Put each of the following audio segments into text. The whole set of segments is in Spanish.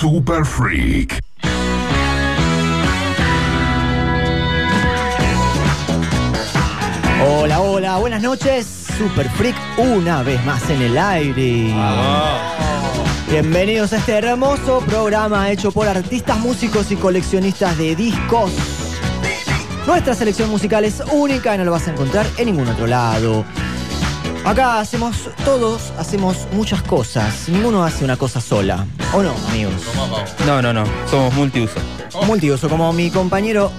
Super Freak. Hola, hola, buenas noches. Super Freak una vez más en el aire. Bienvenidos a este hermoso programa hecho por artistas, músicos y coleccionistas de discos. Nuestra selección musical es única y no lo vas a encontrar en ningún otro lado. Acá hacemos, todos hacemos muchas cosas. Ninguno hace una cosa sola. ¿O no, amigos? No, no, no. Somos multiuso. Multiuso, como mi compañero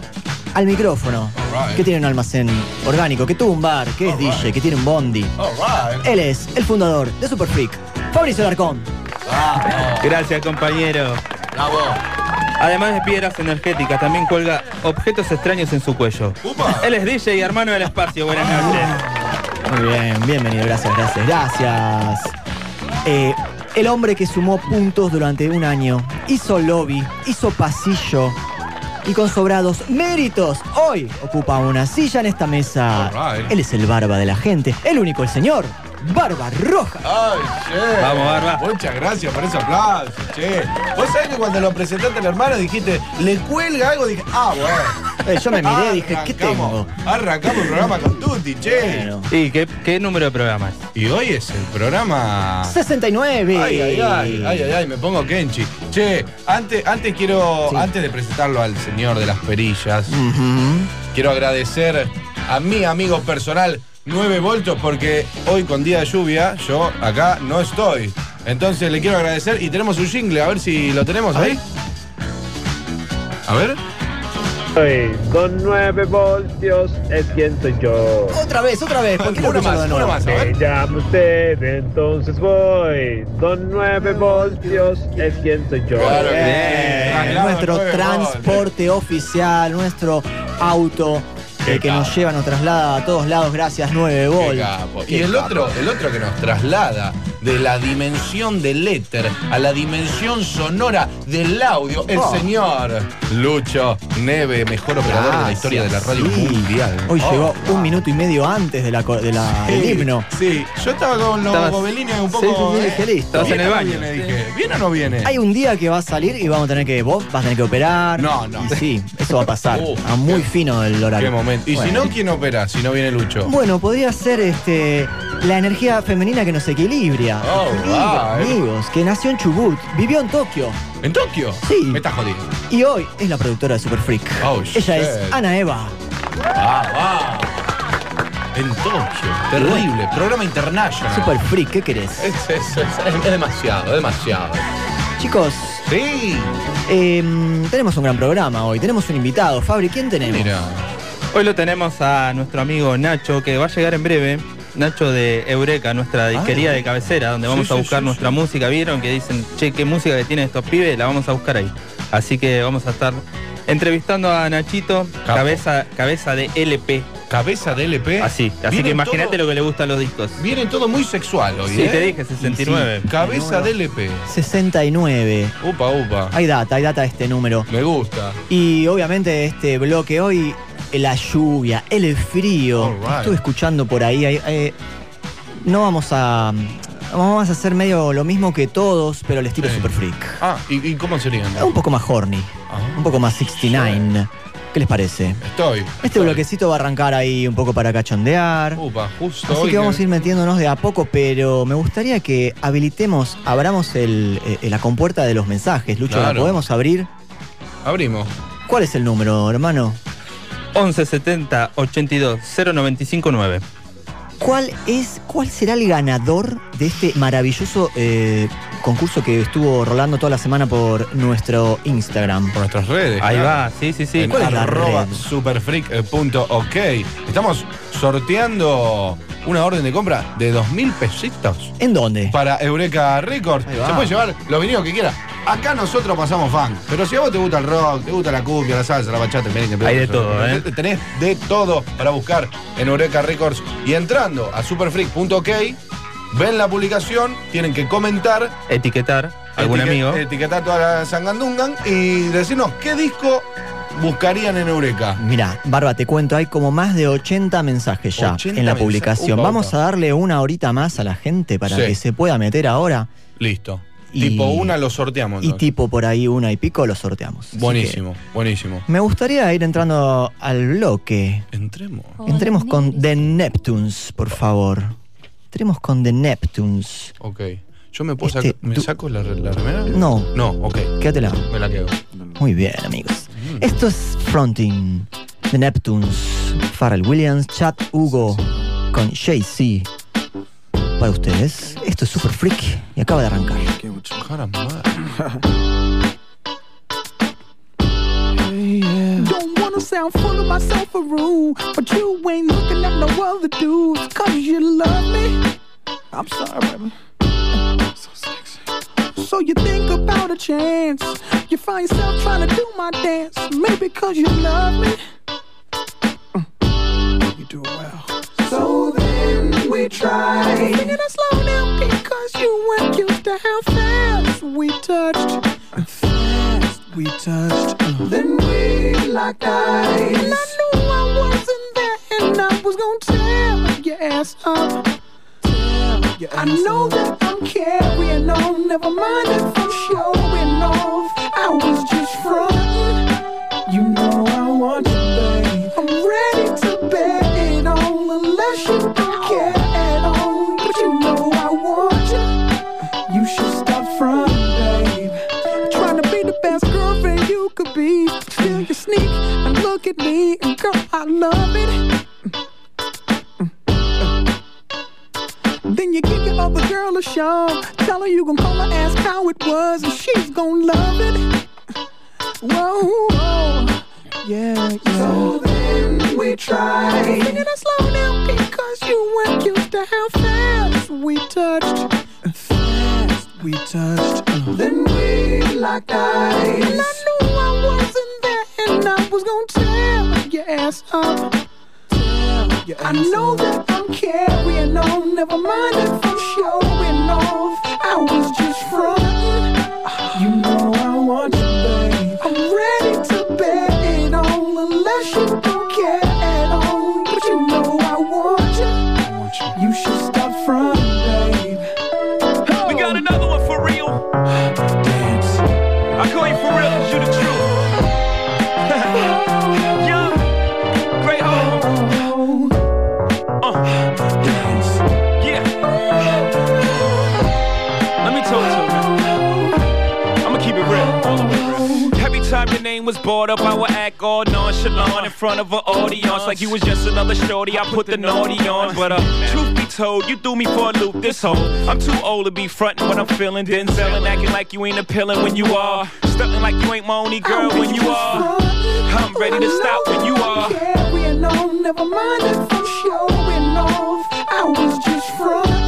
al micrófono, que tiene un almacén orgánico, que tuvo un bar, que es DJ, que tiene un bondi. Él es el fundador de Super Freak, Fabricio Larcón. Gracias, compañero. Bravo. Además de piedras energéticas, también cuelga objetos extraños en su cuello. Él es DJ y hermano del espacio. Buenas noches. Muy bien, bienvenido, gracias, gracias, gracias. Eh, el hombre que sumó puntos durante un año, hizo lobby, hizo pasillo y con sobrados méritos, hoy ocupa una silla en esta mesa. Él es el barba de la gente, el único, el señor, Barba Roja. Ay, che. Vamos, Barba. Muchas gracias por ese aplauso, che. Vos sabés que cuando lo presentaste al hermano dijiste, ¿le cuelga algo? Dije, ah, bueno. Eh, yo me miré y dije, ¿qué tengo? Arrancamos- el programa con Tutti, che. Bueno. ¿Y qué, qué número de programa es? Y hoy es el programa. 69. Ay, ay, ay, ay, ay, ay, me pongo Kenchi. Che, antes, antes quiero, Sí. antes de presentarlo al señor de las perillas, quiero agradecer a mi amigo personal 9 voltios porque hoy con día de lluvia yo acá no estoy. Entonces le quiero agradecer y tenemos un jingle, a ver si lo tenemos ahí. A ver. Soy con 9 voltios es quien soy yo. Otra vez, otra vez. ¿Por qué no Una más, una más, a ver. Me llama usted, entonces voy. Con 9 voltios es quien soy yo. Claro que Bien, nuestro nueve transporte oficial, nuestro auto Qué eh, que nos lleva, nos traslada a todos lados, gracias 9 Qué volt. capo. Qué Y el otro, el otro que nos traslada de la dimensión del éter a la dimensión sonora del audio, el Oh. señor Lucho Neve, mejor operador de la historia de la radio sí. mundial. Hoy Oh. llegó un minuto y medio antes de la, co- de la- del himno. Sí, yo estaba con los Estabas- gobelines un poco. sí, eh, dije, listo. En ¿viene el baño. viene? Dije, ¿viene o no viene? Hay un día que va a salir y vamos a tener que, vos vas a tener que operar. No, no. Y sí, eso va a pasar. Uh, a muy fino el horario. Qué momento. Y si no, ¿quién opera? Si no viene Lucho. Bueno, podría ser este la energía femenina que nos equilibra. Oh, right. amigos, que nació en Chubut, vivió en Tokio ¿En Tokio? Sí. Me estás jodiendo. y hoy es la productora de Super Freak. Oh, Ella shit. es Ana Eva. Ah. En Tokio. Terrible. Programa internacional. Super Freak, ¿qué querés? Es, es- es- es demasiado, es demasiado. Chicos, Sí. em, tenemos un gran programa hoy. Tenemos un invitado. Fabri, ¿quién tenemos? Mira. Hoy lo tenemos a nuestro amigo Nacho, que va a llegar en breve. Nacho de Eureka, nuestra disquería de cabecera, donde vamos Sí, a buscar sí, nuestra sí. música. ¿Vieron? Que dicen, che, qué música que tienen estos pibes, la vamos a buscar ahí. Así que vamos a estar entrevistando a Nachito, Capo. cabeza, cabeza de LP. Cabeza de LP. Así. Así que imagínate lo que le gustan los discos. Viene todo muy sexual hoy, Sí, ¿eh? te dije, 69. Cabeza de LP. 69. Upa, upa. Hay data, hay data de este número. Me gusta. Y obviamente este bloque hoy, la lluvia, el frío. Right. Estuve escuchando por ahí. eh, no vamos a. Vamos a hacer medio lo mismo que todos, pero al estilo Sí. Super Freak. Ah, ¿y, y cómo serían? Un poco más horny, Ah, un poco más 69. ¿Qué les parece? Estoy. Este estoy. bloquecito va a arrancar ahí un poco para cachondear. Upa, justo Así hoy que vamos a ir metiéndonos de a poco, pero me gustaría que habilitemos, abramos el, eh, la compuerta de los mensajes. Lucho, ¿la Claro. podemos abrir? Abrimos. ¿Cuál es el número, hermano? 11 70 82 095 9. ¿Cuál es, cuál será el ganador de este maravilloso eh, concurso que estuvo rolando toda la semana por nuestro Instagram? Por nuestras redes. Ahí claro. va, sí, sí, sí. ¿Cuál es la arroba superfreak.ok. Estamos sorteando una orden de compra de dos mil pesitos ¿En dónde? para Eureka Records. Se puede llevar los vinilos que quiera. Acá nosotros pasamos fan. Pero si a vos te gusta el rock, te gusta la cumbia, la salsa, la bachata, el merengue, Hay de todo, ¿eh? Tenés de todo para buscar en Eureka Records. Y entrando a superfreak.ok, ven la publicación, tienen que comentar Etiquetar algún Etiquet- amigo. Etiquetar toda la Sangandungan y decirnos qué disco buscarían en Eureka. Mira, Barba, te cuento, hay como más de 80 mensajes ya 80 en la mensajes. publicación. Upa, Vamos upa. a darle una horita más a la gente para Sí. que se pueda meter ahora. Listo. Y- Tipo una lo sorteamos. Y entonces. tipo por ahí una y pico lo sorteamos. Buenísimo, buenísimo. me gustaría ir entrando al bloque. Entremos. Entremos con The Neptunes, por favor. Entremos con The Neptunes. Ok. ¿Yo me puedo Este, sacar? ¿Me tú- saco la, la remera? No. No, ok. Quédatela. Me la quedo. Muy bien, amigos. Esto es Fronting, The Neptunes, Pharrell Williams, Chad Hugo, con Jay-Z. Para ustedes, esto es Super Freak y acaba de arrancar. Caramba. Don't wanna sound full of myself or rude, but you ain't looking at no other dudes, cause you love me. I'm sorry, baby. So you think about a chance. You find yourself trying to do my dance. Maybe cause you love me. Mm. You do it well. So then we try. Singing it slow down because you weren't used to how fast we touched. And fast we touched. Then we locked eyes. And I knew I wasn't there, and I was gonna tear your ass up. I know that I'm carrying on. Never mind if I'm showing off. I was just frontin'. You know I want you, babe. I'm ready to bet it on, unless you don't care at all. But you know I want you. You should stop frontin', babe. Trying to be the best girlfriend you could be. Still you sneak and look at me, and girl, I love it. Then you give your other girl a shove. Tell her you gon' call her, ask how it was, and she's gon' love it. Whoa, whoa. Yeah, yeah. So then we tried. Singing it slow down because you weren't used to how fast we touched. Fast we touched. Then we locked eyes. And I knew I wasn't there, and I was gonna tear your ass up. I know that I'm carrying on. Never mind if I'm showing off. I was just frontin'. Front of an audience like you was just another shorty. I put the naughty on, but uh, truth be told, you threw me for a loop. This whole I'm too old to be frontin' what I'm feeling. Denzel and acting like you ain't appealing when you are. Stuntin' like you ain't my only girl when you are. I'm ready to stop when you are. Carrying on, never mind if I'm showing off. I was just frontin'.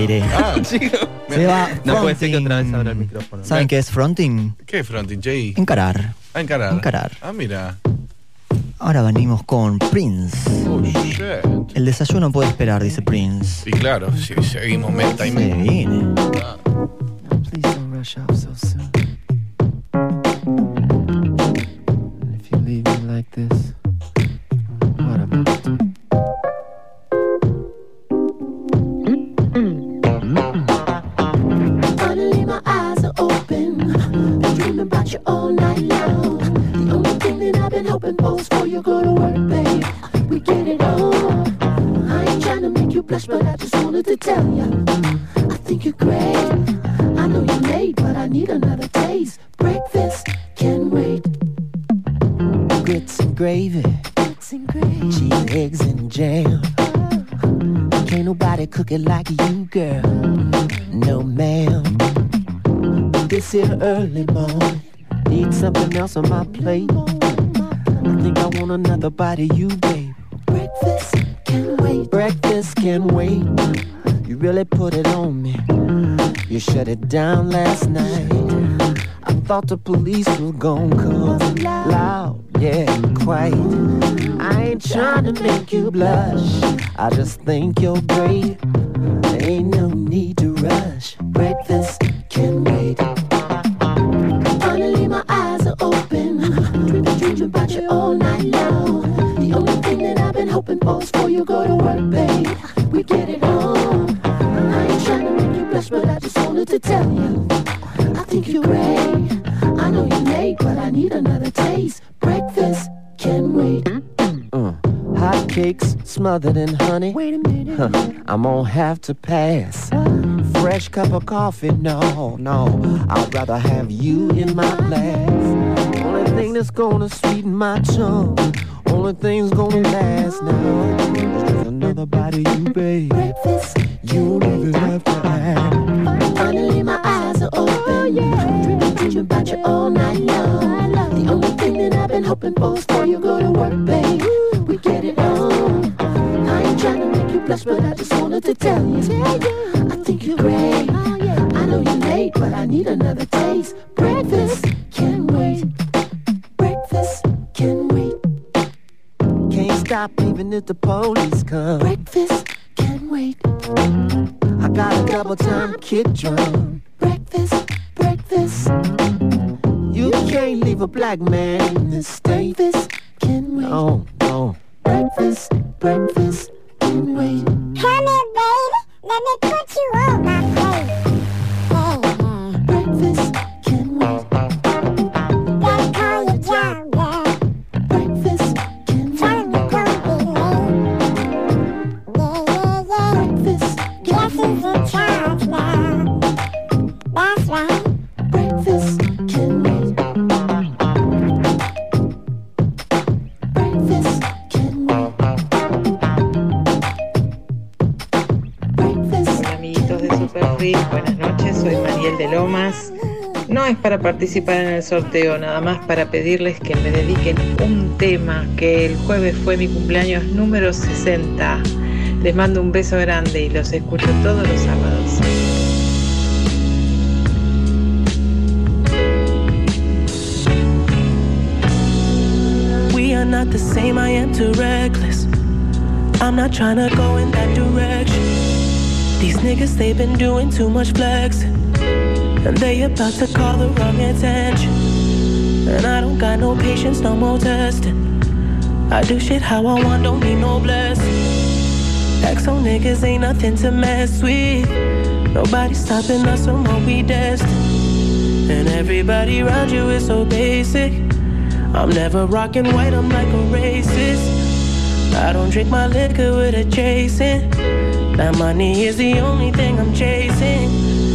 Aire. Ah, Se va No puede ser que otra vez abra el micrófono. ¿Saben qué es fronting? ¿Qué fronting, Jay? Encarar. A encarar. Encarar. Ah, mira. Ahora venimos con Prince. Oh, shit. El desayuno puede esperar, dice Prince. Y claro, si seguimos meta y Se viene. Please just think you're great. I'm gonna have to pass. Fresh cup of coffee, no, no. I'd rather have you in my glass. Only thing that's gonna sweeten my tongue. Only thing's gonna last now. is Just another body you, babe. Breakfast You don't even have to ask. Finally, my eyes are open. Oh, dreaming, dreaming about you all night long. The only thing that I've been hoping for is for you go to work, babe. Blush, but I just wanted to tell you. I think you're great. Oh, I know you're late, but I need another taste. Breakfast can wait. Breakfast can wait. Can't stop even if the police come. Breakfast can wait. I got a double time kick drum. Breakfast, breakfast, You can't leave a black man in this state. breakfast can wait. Oh, no. Breakfast, breakfast wait. Come here, baby. Let me put you on my plate. Para participar en el sorteo, nada más para pedirles que me dediquen un tema, que el jueves fue mi cumpleaños número 60. Les mando un beso grande y los escucho todos los sábados. We are not the same, I am too reckless. I'm not trying to go in that direction. These niggas, they've been doing too much flexing. And they about to call the wrong attention. And I don't got no patience, no more testing. I do shit how I want, don't need no blessing. Exo niggas ain't nothing to mess with. Nobody stopping us from what we destined. And everybody around you is so basic. I'm never rocking white, I'm like a racist. I don't drink my liquor with a chasing. That money is the only thing I'm chasing.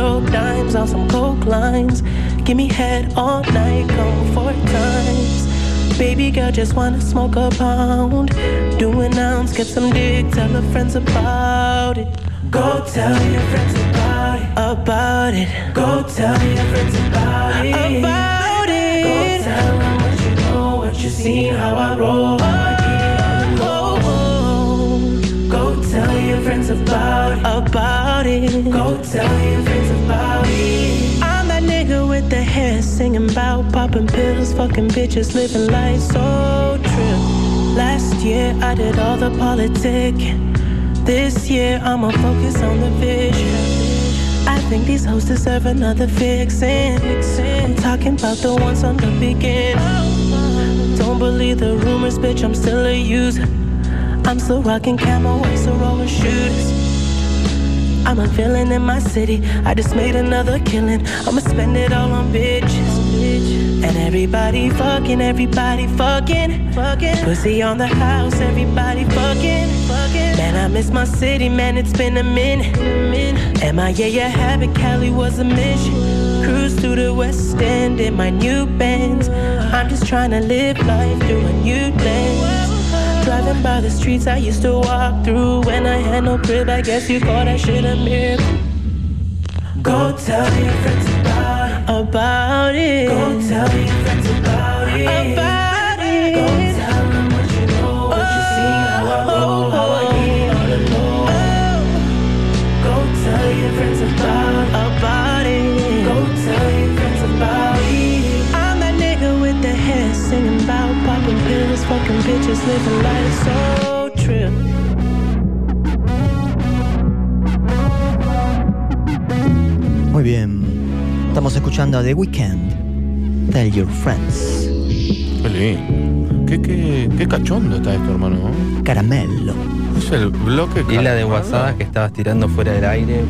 Dope dimes on some coke lines. Give me head all night, come four times. Baby girl, just wanna smoke a pound. Do an ounce, get some dick, tell her friends about it. Go tell your friends about it. About it. Go tell your friends about it. About it. Go tell them what you know, what you seen, how I roll. Friends about it. About it. Go tell your friends about it. I'm that nigga with the hair singing about popping pills, fucking bitches, living life so true. Last year I did all the politicking. This year I'ma focus on the vision. I think these hoes deserve another fixin'. I'm talking about the ones on the beginning. Don't believe the rumors, bitch, I'm still a user. I'm still rocking camo, white rolling shooters. I'm a villain in my city. I just made another killing. I'ma spend it all on bitches. And everybody fucking, everybody fucking, fucking. Pussy on the house, everybody fucking, fucking. Man, I miss my city, man, it's been a minute. MIA, your habit, Cali was a mission. Cruise through the West End in my new Benz. I'm just trying to live life through a new lens. Driving by the streets I used to walk through when I had no crib. I guess you call that shit a miracle. Go tell your friends about it. About it. Go tell your friends about it. About living life so true. Muy bien. Estamos escuchando a The Weeknd. Tell Your Friends. Qué lindo. Qué, qué, qué cachondo está esto, hermano. Caramelo. Es el bloque Y la de WhatsApp que estabas tirando fuera del aire.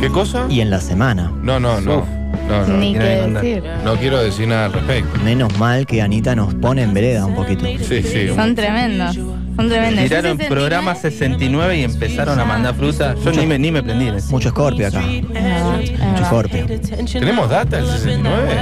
¿Qué cosa? Y en la semana. No, no, no. Uf. No, no. Ni no qué hay que andar. decir. No quiero decir nada al respecto. Menos mal que Anita nos pone en vereda un poquito. Sí, sí. Son tremendos. Son tremendos. Tiraron programa 69 y empezaron a mandar fruta. Yo ni me, ni me prendí. en eso. Mucho Scorpio acá. Es Mucho verdad. Scorpio. ¿Tenemos data del 69?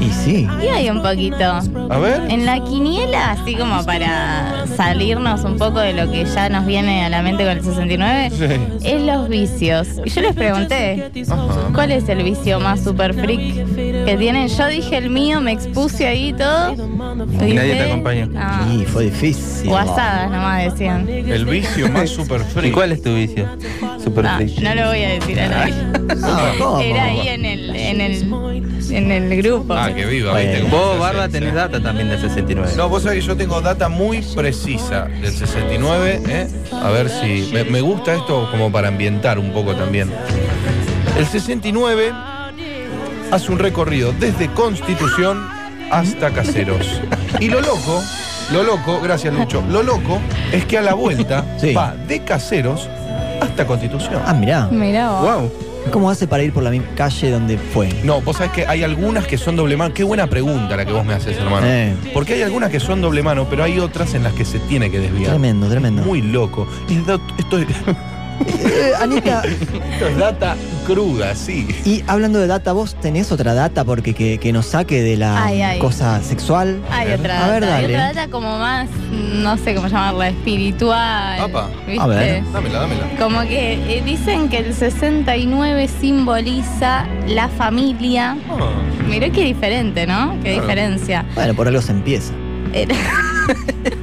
Y sí. Y hay un poquito. A ver. En la quiniela, así como para salirnos un poco de lo que ya nos viene a la mente con el 69, Sí. es los vicios. Y yo les pregunté, Ajá. ¿cuál es el vicio más super freak que tienen? Yo dije el mío, me expuse ahí y todo. Y nadie te acompañó. Ah, Y fue difícil. guasadas nomás decían. El vicio más super ¿Y free. cuál es tu vicio? Super Ah, freak. no lo voy a decir aire. No, ¿cómo? Era ahí en el, en el, en el grupo. Ah, que viva, Bueno. Vos, Barba, tenés data también del 69. No, vos sabés que yo tengo data muy precisa del 69, ¿eh? A ver si. Me, me gusta esto como para ambientar un poco también. El 69 hace un recorrido desde Constitución hasta Caseros. Y lo loco, lo loco, gracias Lucho, lo loco es que a la vuelta Sí. va de Caseros hasta Constitución. Ah, mirá. Mirá vos. Wow. ¿Cómo hace para ir por la misma calle donde fue? No, vos sabés que hay algunas que son doble mano. Qué buena pregunta la que vos me haces, hermano. Eh. Porque hay algunas que son doble mano, pero hay otras en las que se tiene que desviar. Tremendo, tremendo. Muy loco. Es esto, es, Eh, Anita, esto es data cruda, sí. y hablando de data, ¿vos tenés otra data porque que, que nos saque de la Ay, ay. cosa sexual? Hay otra A ver, data, hay dale. otra data como más, no sé cómo llamarla, espiritual. Apa. ¿viste? A ver. Dámela, dámela. Como que eh, dicen que el 69 simboliza la familia. Ah, Mirá qué diferente, ¿no? Qué Claro. diferencia. Bueno, por algo se empieza. Era-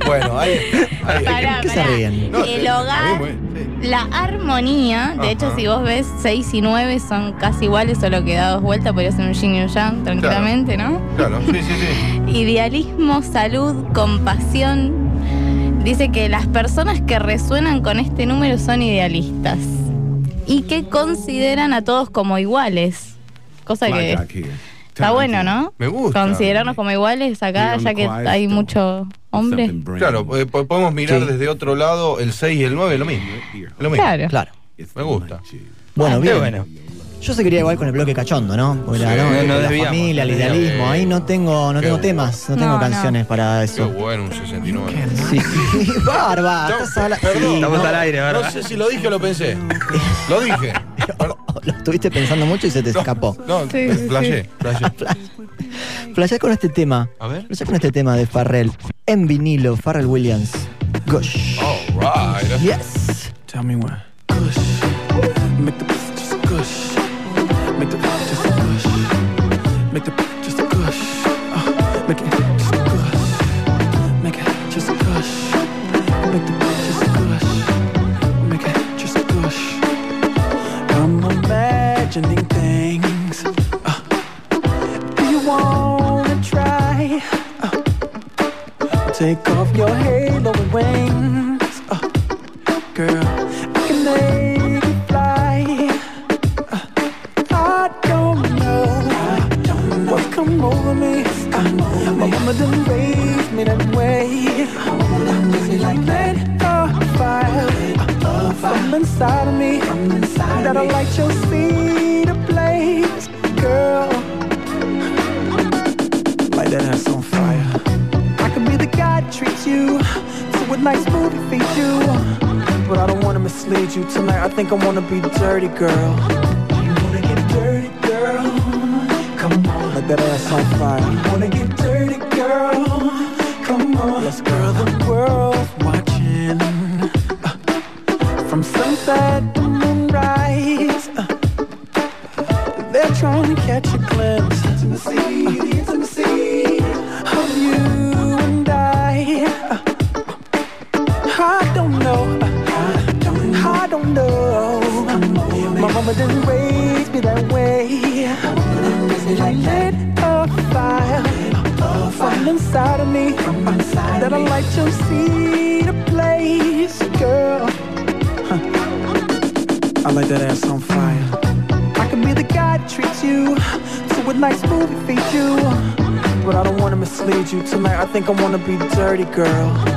bueno, ahí está. Ahí está. Pará, ¿Qué se ríen? No, el sí, hogar, sí. la armonía. De hecho, si vos ves 6 y 9 son casi iguales, solo que da dos vueltas, podría ser un yin y un yang tranquilamente, ¿no? Claro, sí, sí, sí. Idealismo, salud, compasión. Dice que las personas que resuenan con este número son idealistas y que consideran a todos como iguales. Cosa que está bueno, ¿no? Me gusta. Considerarnos como iguales acá, ya que hay mucho hombre. Claro, eh, po- podemos mirar Sí. desde otro lado el 6 y el 9, lo mismo. Lo mismo. Claro. Claro. Me gusta. Bueno, Qué bien. bueno. Yo se quería igual con el bloque cachondo, ¿no? Porque la, Sí, ¿no? no la familia, el idealismo. Ahí no tengo, no Qué tengo bueno. temas, no tengo No, canciones para Qué eso. bueno un 69. Sí. Barba, No, estás a la- perdón, Sí, Estamos no, al aire, ¿verdad? No sé si lo dije o lo pensé. Lo dije. Lo estuviste pensando mucho y se te escapó. No, Sí, sí, flashé, flashé. Flashé con este tema. A ver. Flashé con este tema de Farrell. En vinilo, Farrell Williams. Gosh. All right. Yes. Tell me when. Gush. Make the just a gush. Make the just a gush. Make the just a gush. Uh, make it take off your halo and wings. Uh, girl, I can make you fly. Uh, I don't know what's come over me. Uh, my mama didn't raise me that way. I lit a fire uh, from inside of me that'll light your seed night, I think I wanna be dirty, girl. girl.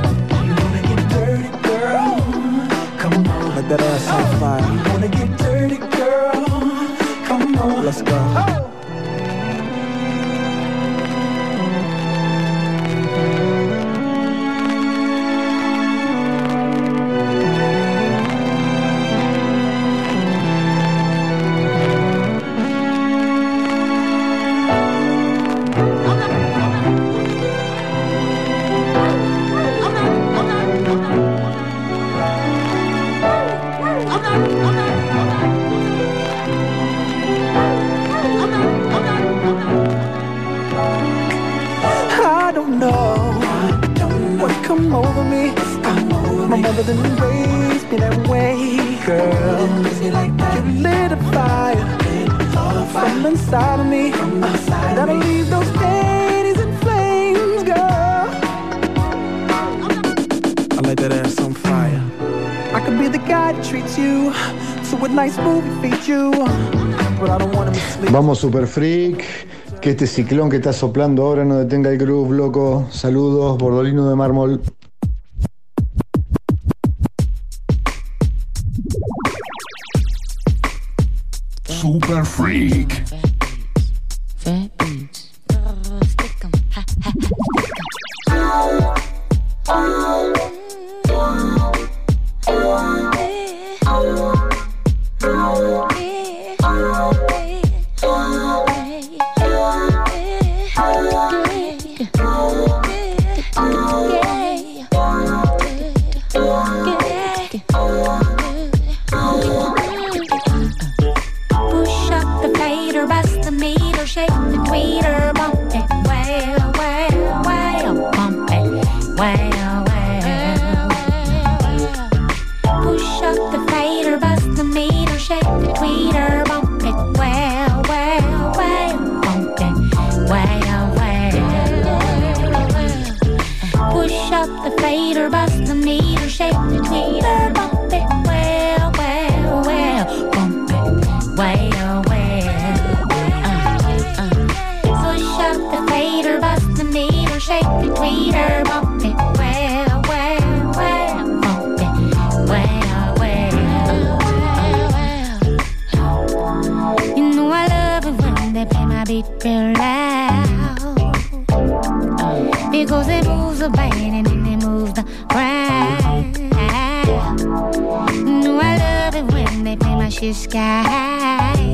Super Freak, que este ciclón que está soplando ahora no detenga el groove, loco. Saludos, Bordolino de Mármol. sleeping loud. Because it moves the band and then it moves the crowd. No, I love it when they play my shit sky high.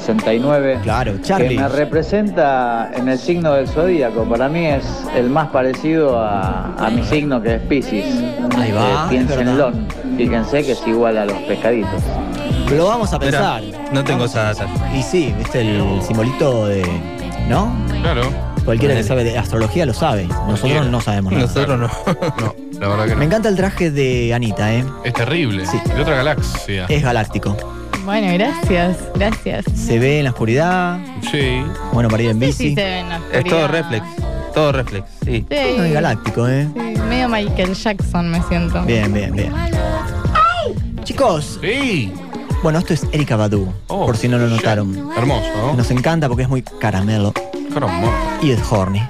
69. Claro, Charlie. Que me representa en el signo del zodíaco. Para mí es el más parecido a, a mi signo que es Pisces. Ahí va, Eh, piénsenlo. Fíjense que es igual a los pescaditos. Lo vamos a pensar. no tengo esa data. Y sí, viste el simbolito de. ¿No? Claro. Cualquiera que sabe de astrología lo sabe. Nosotros no sabemos nada. Nosotros no. No, la verdad que no. Me encanta el traje de Anita, ¿eh? Es terrible. De otra galaxia. Es galáctico. Bueno, gracias, gracias. Se ve en la oscuridad. Sí. Bueno, para ir en bici. sí, se ve en la Es todo oscuridad. reflex. Todo reflex, sí. Sí. Es galáctico, ¿eh? Sí, medio Michael Jackson me siento. Bien, bien, bien. Chicos. Sí. Bueno, esto es Erika Badu, Oh, por si no lo notaron. Hermoso, ¿no? Nos encanta porque es muy caramelo Caramba. y es horny.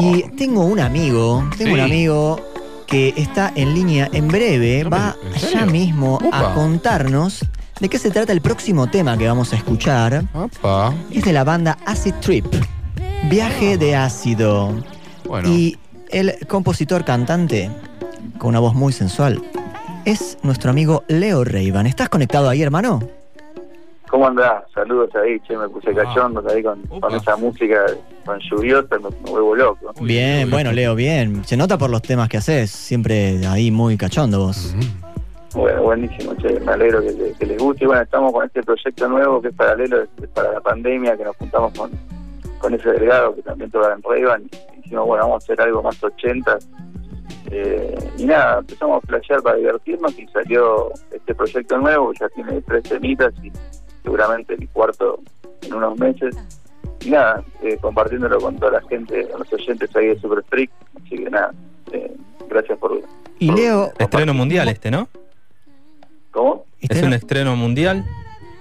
Y tengo un amigo, tengo un amigo que está en línea en breve, va ¿en ya serio? mismo a contarnos de qué se trata el próximo tema que vamos a escuchar. Opa. Es de la banda Acid Trip, Viaje de Ácido. Bueno. Y el compositor cantante, con una voz muy sensual, es nuestro amigo Leo Reivan. ¿Estás conectado ahí, hermano? ¿Cómo andás? Saludos ahí, che, me puse Ah. cachondo ahí con, con esa música con lluviosa, me, me vuelvo loco. Bien, bueno, Leo, bien. Se nota por los temas que haces, siempre ahí muy cachondo vos. Bueno, buenísimo, che, me alegro que, le- que les guste. Y bueno, estamos con este proyecto nuevo que es paralelo es- es para la pandemia, que nos juntamos con, con ese delgado que también toca en Revan. Y dijimos, bueno, vamos a hacer algo más 80. Eh, y nada, empezamos a flashear para divertirnos y salió este proyecto nuevo, ya tiene tres temitas y seguramente el cuarto en unos meses. Y nada, eh, compartiéndolo con toda la gente, con los oyentes ahí de Super Freak. Así que nada, eh, gracias por... Y Leo, Estreno mundial este, ¿no? ¿Cómo? Es un estreno mundial.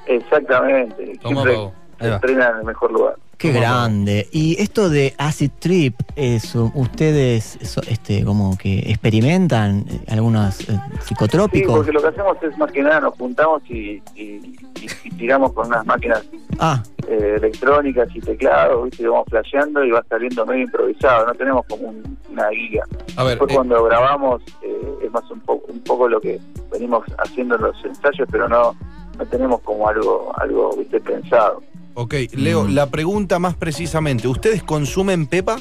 Exactamente. Toma, Siempre se estrena en el mejor lugar. Qué grande. Y esto de Acid Trip, eso, ¿ustedes eso, este, como que experimentan algunos eh, Sí, psicotrópicos? porque lo que hacemos es más que nada nos juntamos y, y- y- y tiramos con unas máquinas Ah, eh, electrónicas y teclados, ¿viste? y vamos flasheando y va saliendo medio improvisado, no tenemos como un- una guía. A ver, Después eh, cuando grabamos eh, es más un poco, un poco lo que venimos haciendo en los ensayos, pero no, no tenemos como algo, algo ¿viste? pensado. Ok, Leo, la pregunta más precisamente, ¿ustedes consumen pepa?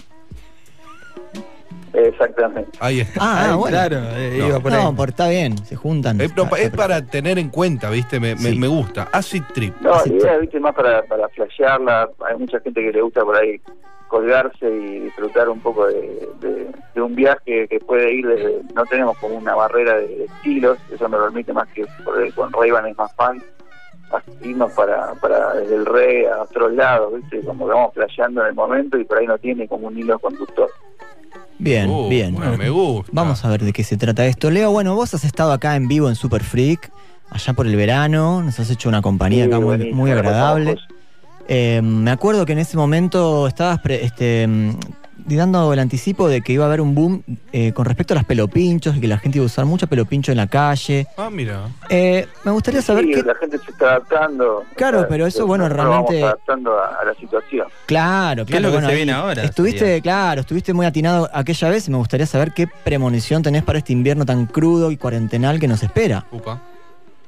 Exactamente. Ahí está. ah, bueno. claro, eh, No. iba por ahí. No, por- está bien, se juntan. Es, no, es para tener en cuenta, ¿viste? Me, me- Sí. me gusta. Acid Trip. No, la idea ¿viste? más para, para flashearla. Hay mucha gente que le gusta por ahí colgarse y disfrutar un poco de, de- de un viaje que puede ir desde. No tenemos como una barrera de, de estilos, eso nos permite más que por ahí con Ray-Ban es más fan. Irnos para, para desde el re a otros lados, ¿viste? Como que vamos flasheando en el momento y por ahí no tiene como un hilo conductor. Bien, Uh, bien. bueno, me gusta. Vamos a ver de qué se trata esto. Leo, bueno, vos has estado acá en vivo en Super Freak, allá por el verano, nos has hecho una compañía Sí, acá muy, muy agradable. Eh, me acuerdo que en ese momento estabas pre- este, mm, dando el anticipo de que iba a haber un boom eh, con respecto a las pelopinchos y que la gente iba a usar mucho pelopincho en la calle. Ah, mira. Eh, me gustaría saber Sí, qué. la gente se está adaptando. Claro, pero eso, nos- bueno, realmente- Vamos adaptando a, a la situación. Claro, claro. ¿Qué es lo que bueno, se ahí viene ahora, Estuviste, sería? claro, estuviste muy atinado aquella vez y me gustaría saber qué premonición tenés para este invierno tan crudo y cuarentenal que nos espera.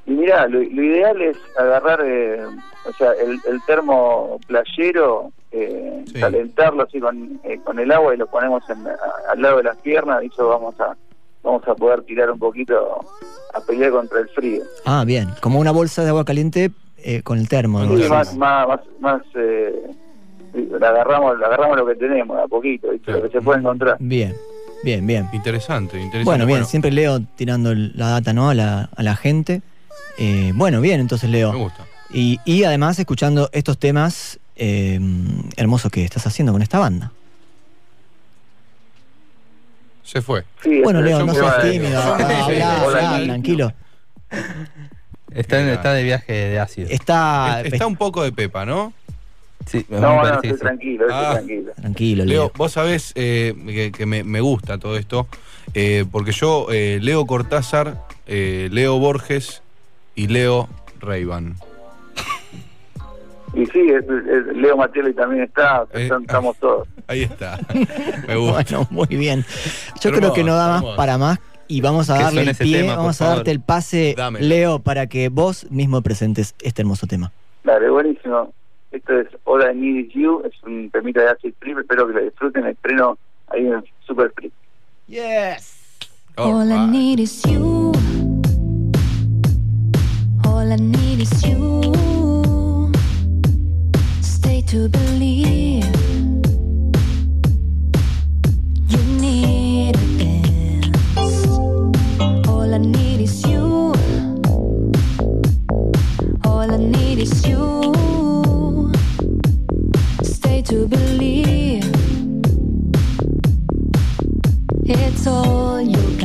Y mira, lo, lo ideal es agarrar, eh, o sea, el, el termo playero, eh, calentarlo así con, eh, con el agua y lo ponemos en- a- al lado de las piernas y eso vamos a vamos a poder tirar un poquito a pelear contra el frío. Ah, bien. Como una bolsa de agua caliente eh, con el termo. Sí, digamos. más, más, más, más, eh, la agarramos, la agarramos lo que tenemos, a poquito, ¿viste? lo que se puede encontrar. Bien, bien, bien. Interesante, interesante. Bueno, bien, siempre Leo tirando la data ¿no? a, la, a la gente. Eh, bueno, bien, entonces Leo. Me gusta. Y, y además escuchando estos temas eh, hermosos que estás haciendo con esta banda. Se fue. bueno, Leo, no seas tímido. Habla, Gil. tranquilo. Está, en- está de viaje de ácido. Está. Está un poco de pepa, ¿no? Sí, No, no, estoy tranquilo, estoy Ah. tranquilo. Tranquilo, Leo, vos sabés eh, que, que me, me gusta todo esto, eh, porque yo eh, leo Cortázar, eh, Leo Borges y Leo Reyban. Y sí, es- es- Leo Matielli también está, están- estamos todos. Ahí está. Me gusta. Bueno, muy bien. Yo Hermoso, creo que no da más hermoso. para más y vamos a darle el pie, tema, vamos a darte el pase, Dámelo. Leo, para que vos mismo presentes este hermoso tema. Dale, buenísimo. Esto es All I Need Is You, es un temita de Acid Trip, espero que lo disfruten, estreno ahí en Super Free. Yes. All I need is you. All I need is you. To believe. You need a dance. All I need is you. All I need is you. Stay to believe. It's all you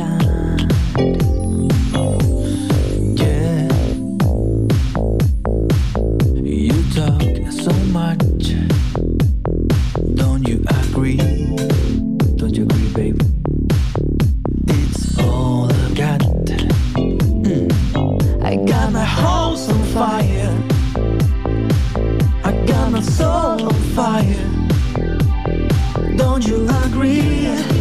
fire. Don't you agree?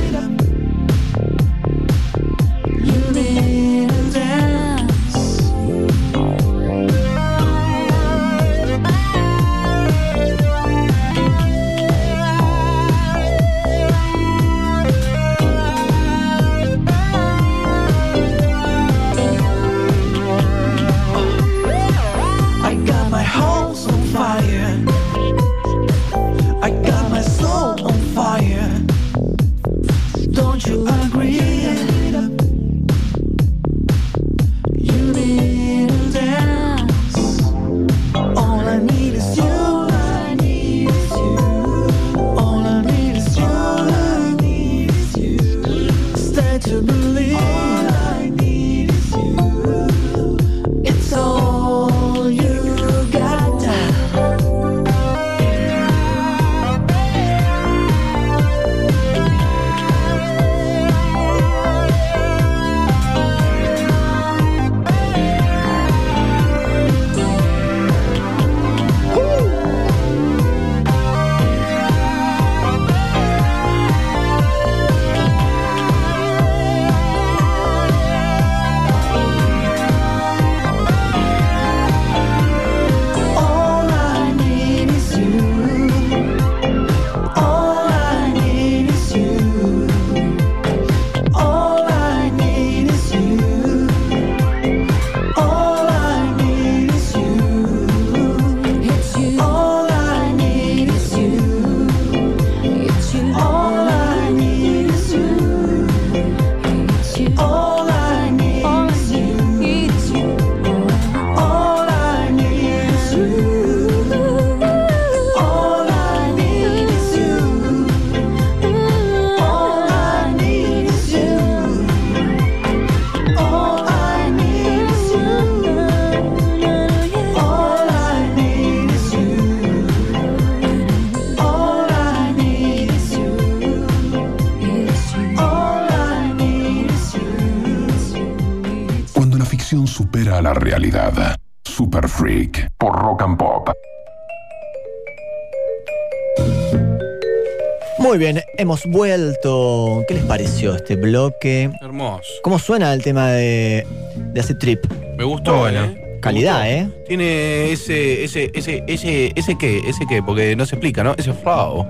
Hemos vuelto. ¿Qué les pareció este bloque? Hermoso. ¿Cómo suena el tema de, de Acid Trip? Me gustó, Bueno, ¿eh? calidad, ¿eh? Tiene ese, ese, ese, ese, ese qué, ese qué, porque no se explica, ¿no? Ese flow.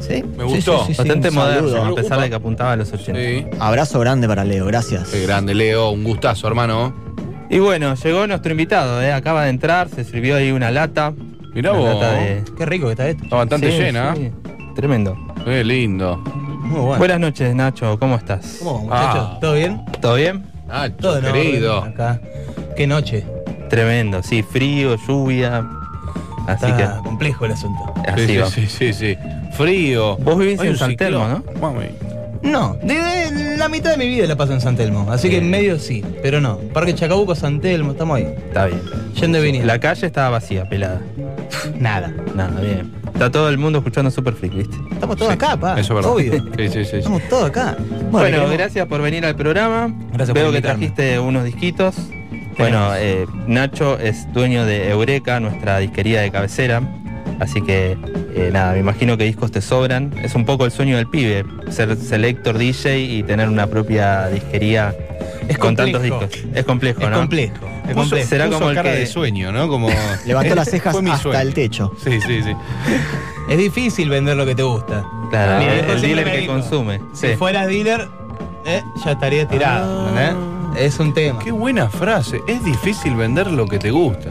Sí. Me gustó. Bastante moderno, a pesar de que apuntaba a los 80. Sí. Abrazo grande para Leo, gracias. Qué grande, Leo. Un gustazo, hermano. Y bueno, llegó nuestro invitado, ¿eh? acaba de entrar, se sirvió ahí una lata. Mirá Una vos. lata de- Qué rico que está esto. Está bastante Sí, llena. sí, Tremendo. Qué lindo. Muy bueno. Buenas noches, Nacho, ¿cómo estás? ¿Cómo, muchachos? Ah. ¿Todo bien? ¿Todo bien? Ah, Todo en querido. orden Acá. Qué noche. Tremendo, sí, frío, lluvia. Así Está complejo el asunto. que así Sí, va. sí, sí, sí, sí. Frío. Vos vivís Hay en un San. Telmo, ¿no? Mami. No, de, de- la mitad de mi vida la paso en San Telmo. Así que en medio sí, pero no. Parque Chacabuco, San Telmo, estamos ahí. Está bien. Yendo y viniendo. La calle estaba vacía, pelada. Nada. Nada, bien. Está todo el mundo escuchando Super Freak, ¿viste? Estamos todos acá, pa. Eso es verdad. Obvio. Sí, sí, sí. sí. Estamos todos acá. Bueno, queremos- gracias por venir al programa. Gracias por Veo que trajiste unos disquitos. Bueno, eh, Nacho es dueño de Eureka, nuestra disquería de cabecera. Así que, eh, nada, me imagino que discos te sobran. Es un poco el sueño del pibe, ser selector DJ y tener una propia disquería Es con tantos discos. Es complejo, Es ¿no? complejo. Es Puso- complejo. Será puso como el cara que- de sueño, ¿no? Como Levantó las cejas hasta sueño. el techo. Sí, sí, sí. Es difícil vender lo que te gusta. Claro, el, dealer que consume. Si Sí. fueras dealer, eh, ya estaría tirado. ¿entendés? Es un tema. Qué buena frase. Es difícil vender lo que te gusta.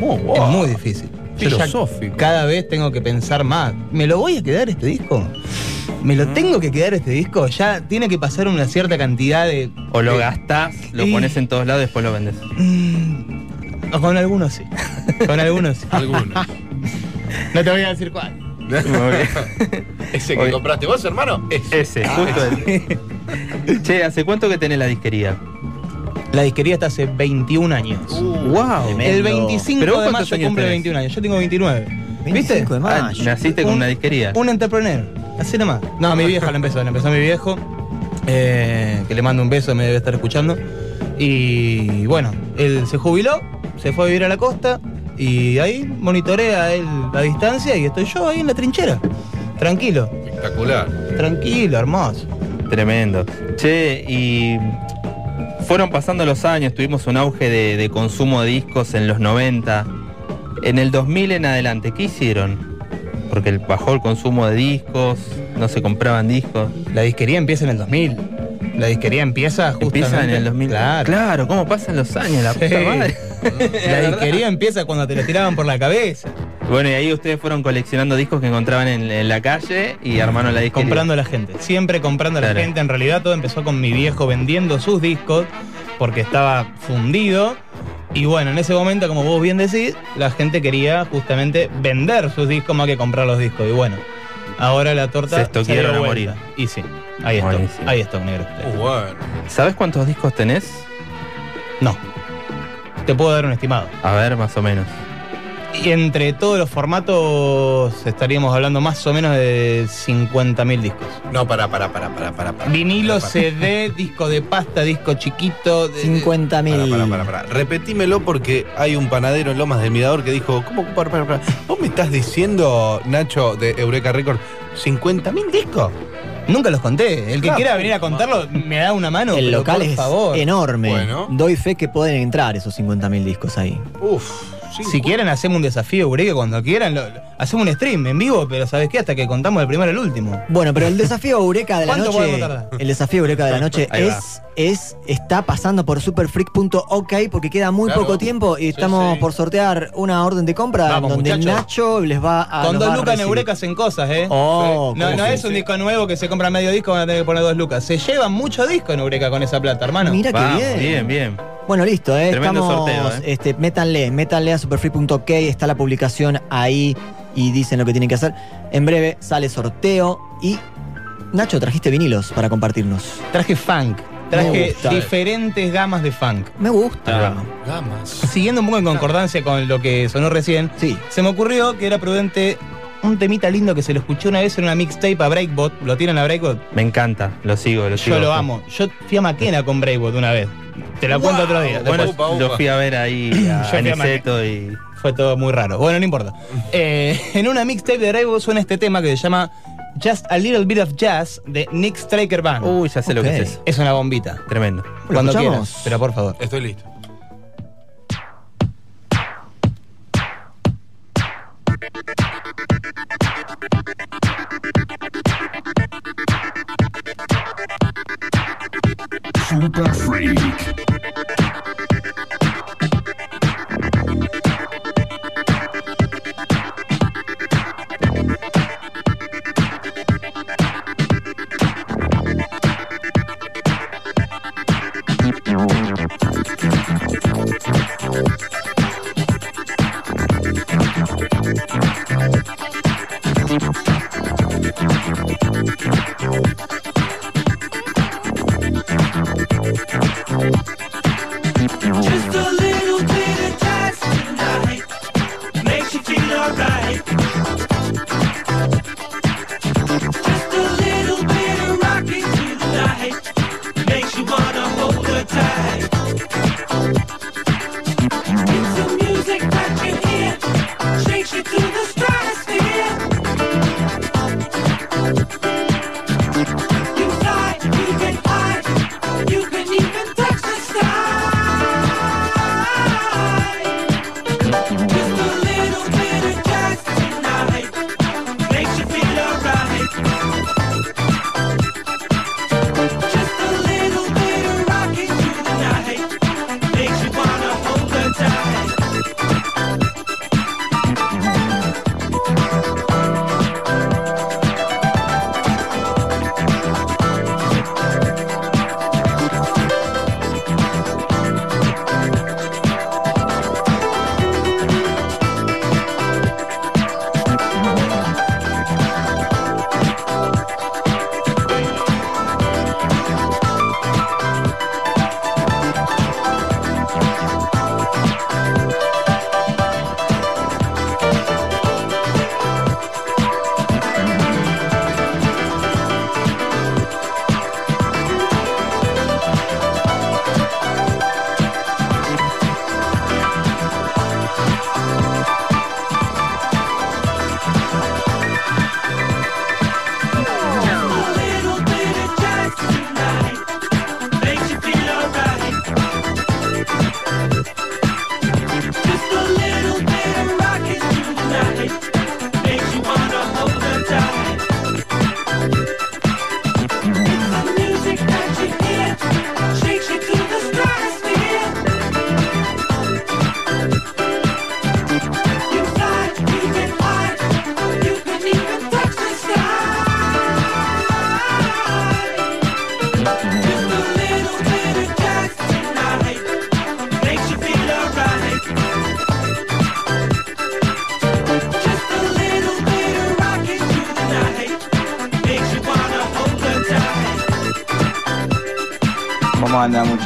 Muy Es muy difícil. Yo ya Filosófico. cada vez tengo que pensar más. ¿Me lo voy a quedar este disco? ¿Me lo tengo que quedar este disco? Ya tiene que pasar una cierta cantidad de. O lo de- gastás, lo Y- pones en todos lados y después lo vendes. Mm, Con algunos sí. Con algunos sí. Algunos. No te voy a decir cuál. Ese que Oye. compraste vos, hermano. Ese. Ese, justo ese. Che, ¿hace cuánto que tenés la disquería? La disquería está hace 21 años. wow. El 25 ¿Pero vos de mayo cumple tenés? 21 años. Yo tengo 29. 25 de Ah, mayo. naciste con Un- una disquería. Un entrepreneur. Así nomás. No, mi vieja lo empezó. Lo empezó mi viejo. eh, que le mando un beso, me debe estar escuchando. Y bueno, él se jubiló, se fue a vivir a la costa. Y ahí monitorea él la distancia y estoy yo ahí en la trinchera. Tranquilo, Espectacular. tranquilo, hermoso. Tremendo. Che, y fueron pasando los años, tuvimos un auge de, de consumo de discos en los 90. En el 2000 en adelante, ¿qué hicieron? Porque bajó el consumo de discos, no se compraban discos. La disquería empieza en el 2000. La disquería empieza justamente. Empieza en el 2000. Claro. Claro, ¿cómo pasan los años? La puta Sí. madre. La disquería empieza cuando te la tiraban por la cabeza. Bueno, y ahí ustedes fueron coleccionando discos que encontraban en, en la calle y armaron la disquería. Comprando a la gente. Siempre comprando a la Claro. gente. En realidad todo empezó con mi viejo vendiendo sus discos porque estaba fundido. Y bueno, en ese momento, como vos bien decís, la gente quería justamente vender sus discos más que comprar los discos. Y bueno, ahora la torta Se estoquearon a vuelta. Y sí, ahí está. Ahí está, negro. Uh, bueno. ¿Sabes cuántos discos tenés? No. Te puedo dar un estimado. A ver, más o menos. Y entre todos los formatos estaríamos hablando más o menos de 50.000 discos. No, para, para, para, para, para. para. Vinilo, Para, CD, disco de pasta, disco chiquito. de- 50 Para, mil. para, para, para. Repetímelo porque hay un panadero en Lomas del Mirador que dijo, ¿cómo? Para, para, para. ¿Vos me estás diciendo, Nacho, de Eureka Record, 50 mil discos? Nunca los conté. El que Claro. quiera venir a contarlo me da una mano. El local por es favor. enorme. Bueno. Doy fe que pueden entrar esos 50 mil discos ahí. Uf. Si quieren, hacemos un desafío, Eureka, cuando quieran. lo- lo- hacemos un stream en vivo, pero ¿sabes qué? Hasta que contamos el primero al último. Bueno, pero el desafío Eureka de la ¿Cuánto noche. El desafío Eureka de la noche es, es. Está pasando por superfreak.ok porque queda muy Claro. poco tiempo y estamos sí. por sortear una orden de compra Vamos, donde muchachos. Nacho les va a. Con dos lucas en. Eureka hacen cosas, ¿eh? Oh, No, ¿cómo no se es un disco nuevo que se compra medio disco, van a tener que poner dos lucas. Se llevan mucho disco en Eureka con esa plata, hermano. Mira qué bien. bien, bien. Bueno, listo, eh, Tremendo estamos. sorteo, eh. Este, métanle, métanle a superfree.ok, está la publicación ahí y dicen lo que tienen que hacer. En breve sale sorteo y. Nacho, trajiste vinilos para compartirnos. Traje funk. Traje diferentes gamas de funk. Me gusta. Gamas. Siguiendo un poco en concordancia con lo que sonó recién, Sí. se me ocurrió que era prudente un temita lindo que se lo escuché una vez en una mixtape a Breakbot. ¿Lo tienen a Breakbot? Me encanta, lo sigo, lo sigo. Yo lo amo. Yo fui a Maquena con Breakbot una vez. Te la cuento otro día. Bueno, después. lo fui a ver ahí a a Aniceto y. Fue todo muy raro. Bueno, no importa. Eh, en una mixtape de Breakbot suena este tema que se llama Just a Little Bit of Jazz de Nick Straker Band. Uy, ya sé lo que es eso. Es una bombita. Tremendo. Cuando escuchamos? quieras, pero por favor. Estoy listo. Super Freak.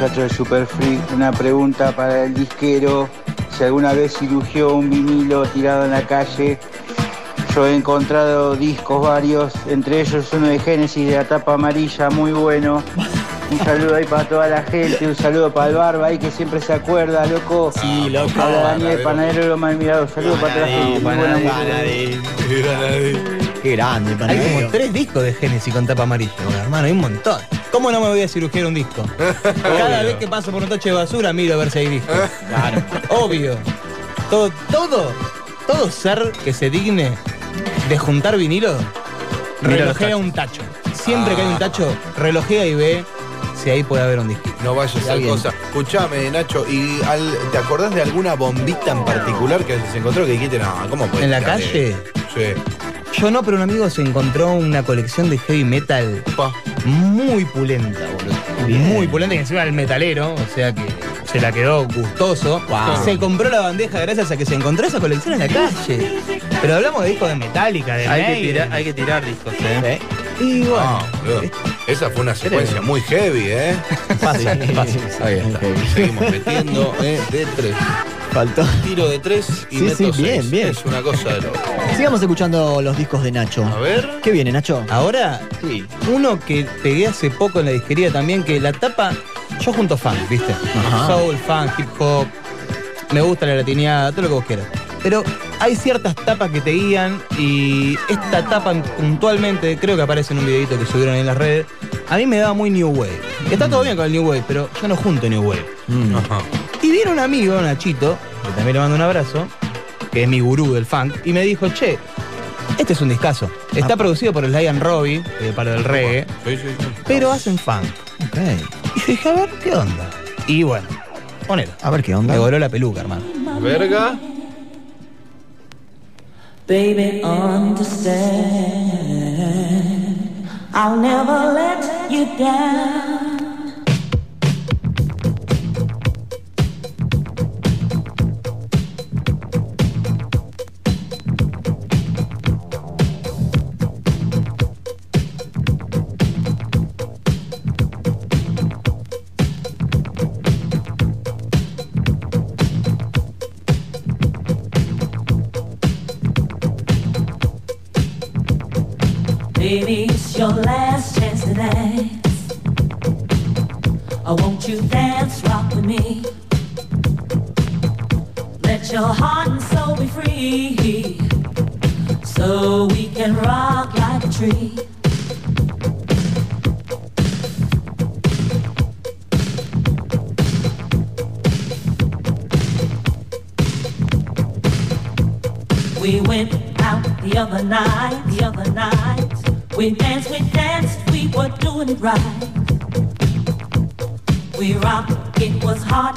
Muchachos de Super Freak? Una pregunta para el disquero. Si alguna vez cirugió un vinilo tirado en la calle, yo he encontrado discos varios, entre ellos uno de Génesis de la tapa amarilla, muy bueno. Un saludo ahí para toda la gente, un saludo para el Barba ahí que siempre se acuerda, loco. Sí, loco. Habla Daniel, panadero lo más mirado. Saludos para toda la gente. muy buena música. Qué grande, Hay panadero. como tres discos de Genesis con tapa amarilla, bueno, hermano, hay un montón. ¿Cómo no me voy a cirugiar un disco? Cada vez que paso por un tacho de basura miro a ver si hay discos. Claro. Obvio. Todo, todo, todo ser que se digne de juntar vinilo, Mira relojea un tacho. Siempre que hay un tacho, relojea y ve si ahí puede haber un disco. No vaya a ser Alguien. cosa. Escuchame, Nacho, ¿y al- te acordás de alguna bombita en particular que se encontró que dijiste, no, ¿cómo puede ¿En la calle? Sí. Yo no, pero un amigo se encontró una colección de heavy metal muy pulenta, boludo. Muy pulenta y encima el metalero, o sea que se la quedó gustoso. Wow. Se compró la bandeja gracias a que se encontró esa colección en la calle. Pero hablamos de discos de Metallica, de Hay que, tirar, hay que tirar discos, ¿eh? Y bueno, Ah. Esa fue una secuencia muy heavy, ¿eh? fácil, fácil. Ahí está. Seguimos metiendo, ¿eh? De tres. Faltó. Tiro de tres y Sí, meto sí, bien, seis. bien. Es una cosa de loco. Sigamos escuchando los discos de Nacho. A ver. ¿Qué viene, Nacho? Ahora, Sí. uno que pegué hace poco en la disquería también, que la tapa, yo junto funk, ¿viste? Ajá. Soul, funk, hip hop, me gusta la latineada, todo lo que vos quieras. Pero hay ciertas tapas que te guían y esta tapa puntualmente, creo que aparece en un videito que subieron ahí en las redes, a mí me da muy New Wave. Está todo bien con el New Wave, pero yo no junto New Wave. Mm. Ajá. Y viene un amigo, Nachito, que también le mando un abrazo, que es mi gurú del funk, y me dijo, che, este es un discazo. Está producido por Sly and Robbie, eh, para el reggae, Sí, sí, sí. pero hacen funk. Ok. Y yo dije, a ver, ¿qué onda? Y bueno, ponelo. A ver qué onda. Me voló la peluca, hermano. Verga. Baby, understand. I'll never let you down.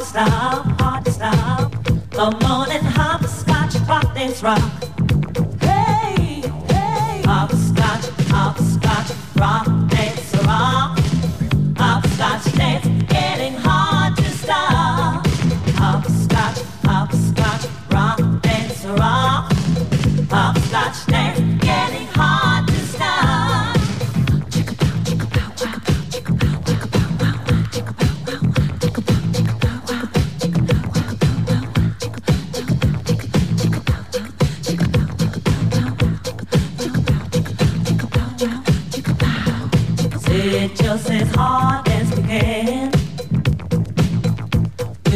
Stop.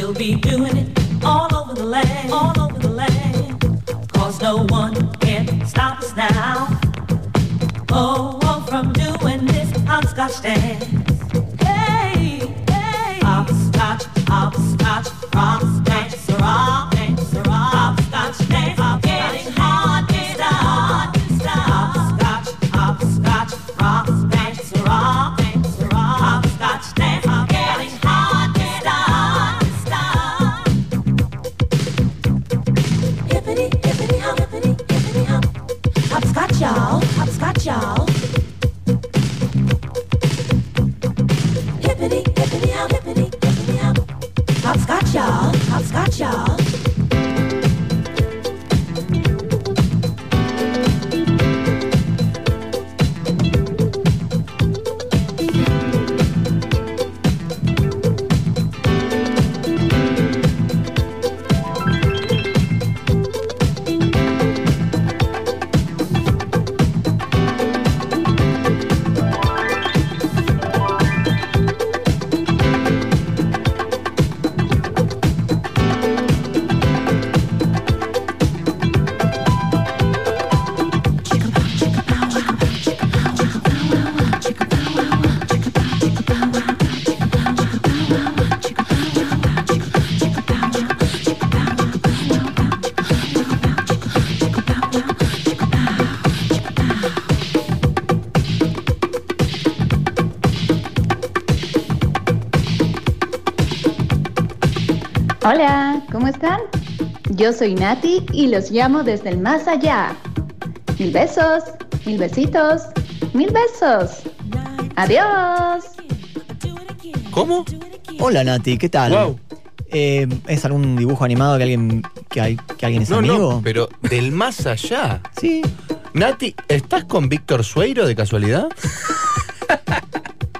We'll be doing it all over the land, all over the land. Cause no one can stop us now. Oh, oh from doing this hopscotch dance. Hey, hey. Hopscotch, hopscotch, rock, dance, rock, dance, rock. Hopscotch dance, getting Hola, ¿cómo están? Yo soy Nati y los llamo desde el más allá. Mil besos, mil besitos, mil besos. Adiós. ¿Cómo? Hola Nati, ¿qué tal? Wow. Eh, ¿Es algún dibujo animado que alguien, que hay, que alguien es No, amigo? no, pero del más allá. Sí. Nati, ¿estás con Víctor Sueiro de casualidad?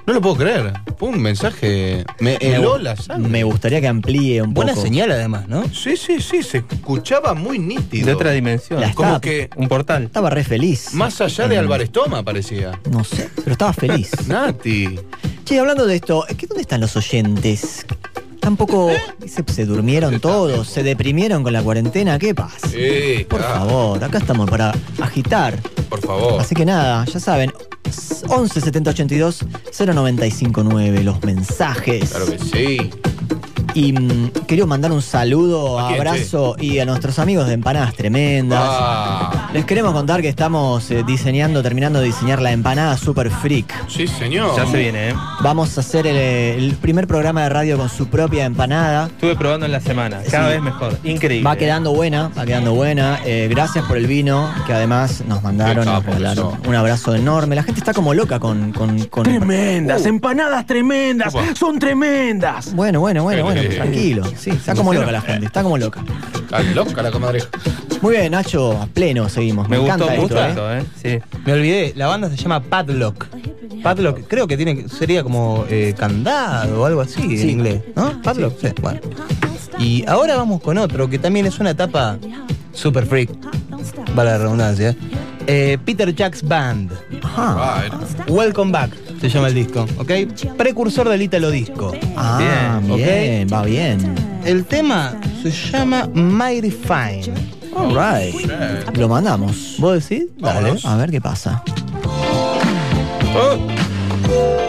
No lo puedo creer. Un mensaje. Me heló la sangre. Me gustaría que amplíe un Buena poco. señal además, ¿no? Sí, sí, sí, se escuchaba muy nítido. De otra dimensión. La Como estaba- que Un portal. Estaba re feliz. más allá de Mm. Álvarez Toma parecía. No sé, pero estaba feliz. Nati. che, hablando de esto, ¿qué, ¿dónde están los oyentes? Tampoco se, se durmieron todos, se deprimieron con la cuarentena, ¿qué pasa? Sí, Por claro, favor, acá estamos para agitar. por favor. Así que nada, ya saben, 11 70 82 0959, los mensajes. Claro que sí. Y mm, quiero mandar un saludo, ¿A quién, abrazo y a nuestros amigos de Empanadas Tremendas. Ah, Les queremos contar que estamos eh, diseñando, terminando de diseñar la empanada Super Freak. sí, señor. Ya se viene, ¿eh? Vamos a hacer el, el primer programa de radio con su propia empanada. Estuve probando en la semana. Cada Sí. vez mejor. Increíble. Va quedando buena, va quedando buena. Eh, gracias por el vino, que además nos mandaron, nos regalaron. Un abrazo enorme. La gente está como loca con. con, con- Tremendas, empanadas tremendas, Opa. son tremendas. Bueno, bueno, bueno, bueno, Eh, tranquilo. Sí, está como loca la gente, está como loca. Está loca la comadreja. Muy bien, Nacho, a pleno seguimos. Me, Me gustó encanta mucho esto, ¿eh? esto, ¿eh? Sí. Me olvidé, la banda se llama Padlock. Padlock, creo que tiene sería como eh, candado o algo así en inglés, ¿no? Padlock, sí. bueno. Y ahora vamos con otro que también es una etapa super freak, vale la redundancia. Eh, Peter Jack's Band. Ajá. Ah, era- Welcome Back se llama el disco, ¿ok? Precursor del Italo Disco. Ah, Bien, bien, va bien. El tema se llama Mighty Fine. Alright. Lo mandamos. ¿Vos decís? Dale. Vámonos. A ver qué pasa. Oh.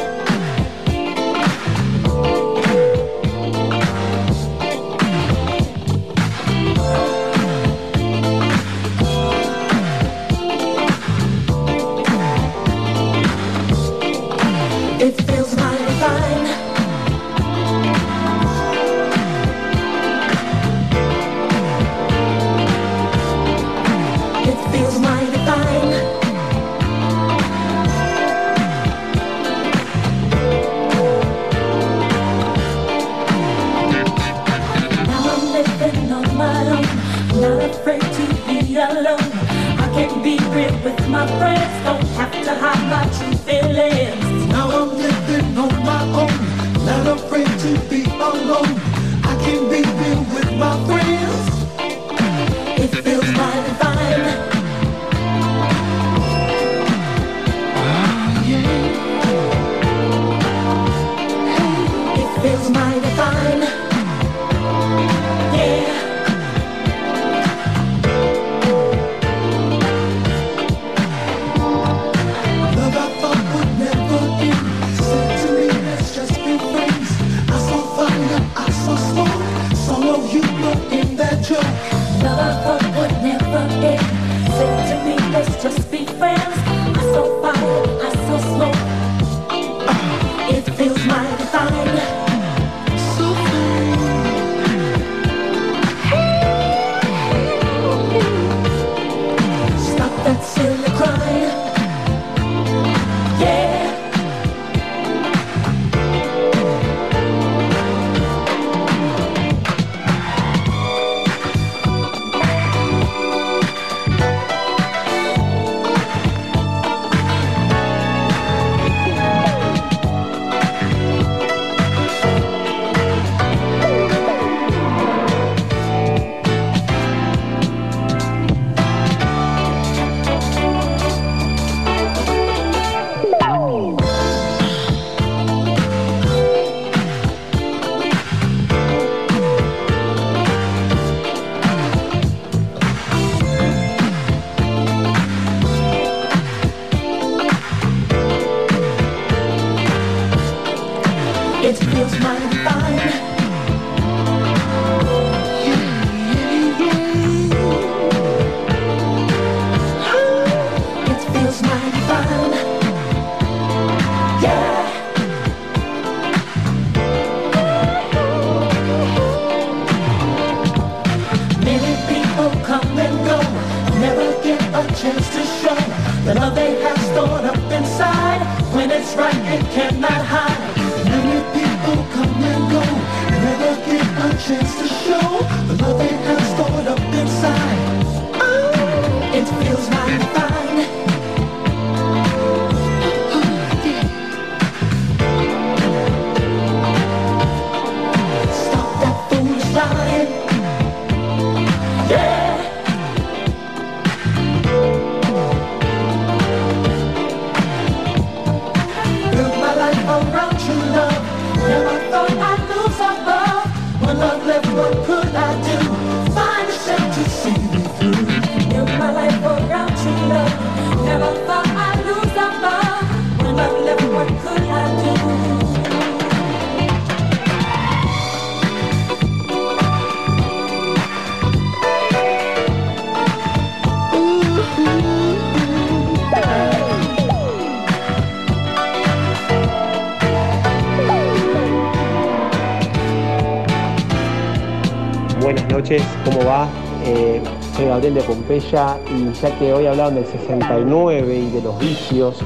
Buenas noches, ¿cómo va? Eh, soy Gabriel de Pompeya y ya que hoy hablaban del 69 y de los vicios,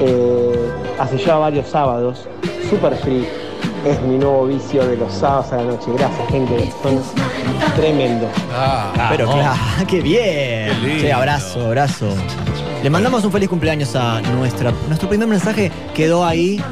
eh, hace ya varios sábados, Super Free es mi nuevo vicio de los sábados a la noche. Gracias, gente, son tremendos. Pero claro, qué bien. Qué. Che, abrazo, abrazo. Le mandamos un feliz cumpleaños a nuestra. Nuestro primer mensaje quedó ahí.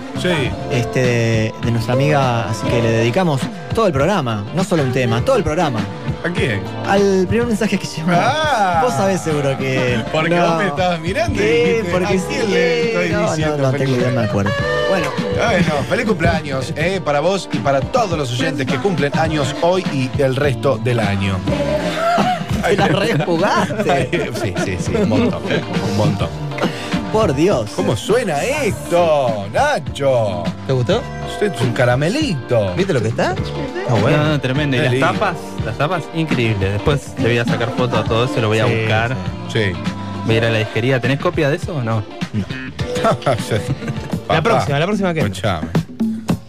Este, de, de nuestra amiga, así que le dedicamos todo el programa, no solo un tema, todo el programa. ¿A quién? Al primer mensaje que llegó. Ah. Vos sabés seguro que. Porque no. vos me estabas mirando y Sí, dijiste, porque ¿a quién sí, le estoy no, diciendo no, no feliz tengo idea, me acuerdo. Bueno. Bueno, feliz cumpleaños eh, para vos y para todos los oyentes que cumplen años hoy y el resto del año. Te la rejugaste. Sí, sí, sí, un montón. Un montón. Por Dios. ¿Cómo suena esto, Nacho? ¿Te gustó? Usted es un caramelito. ¿Viste lo que está? No, no, tremendo. Y las tapas, las tapas, increíbles. Después le voy a sacar foto a todo eso, lo voy a Sí, buscar. Sí. Voy a ir a la disquería. ¿Tenés copia de eso o no? La próxima, la próxima que. Escuchame.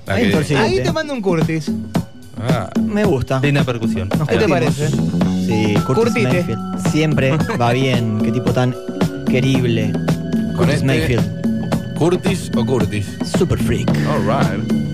La Ahí que- por si- Ahí te mando un Curtis. Ah, Me gusta. Linda percusión. ¿Qué te parece? Sí, Curtis Curtite. Mayfield. Siempre va bien. Qué tipo tan querible. Con Curtis este- Mayfield. ¿Curtis o Curtis? Super freak. All right.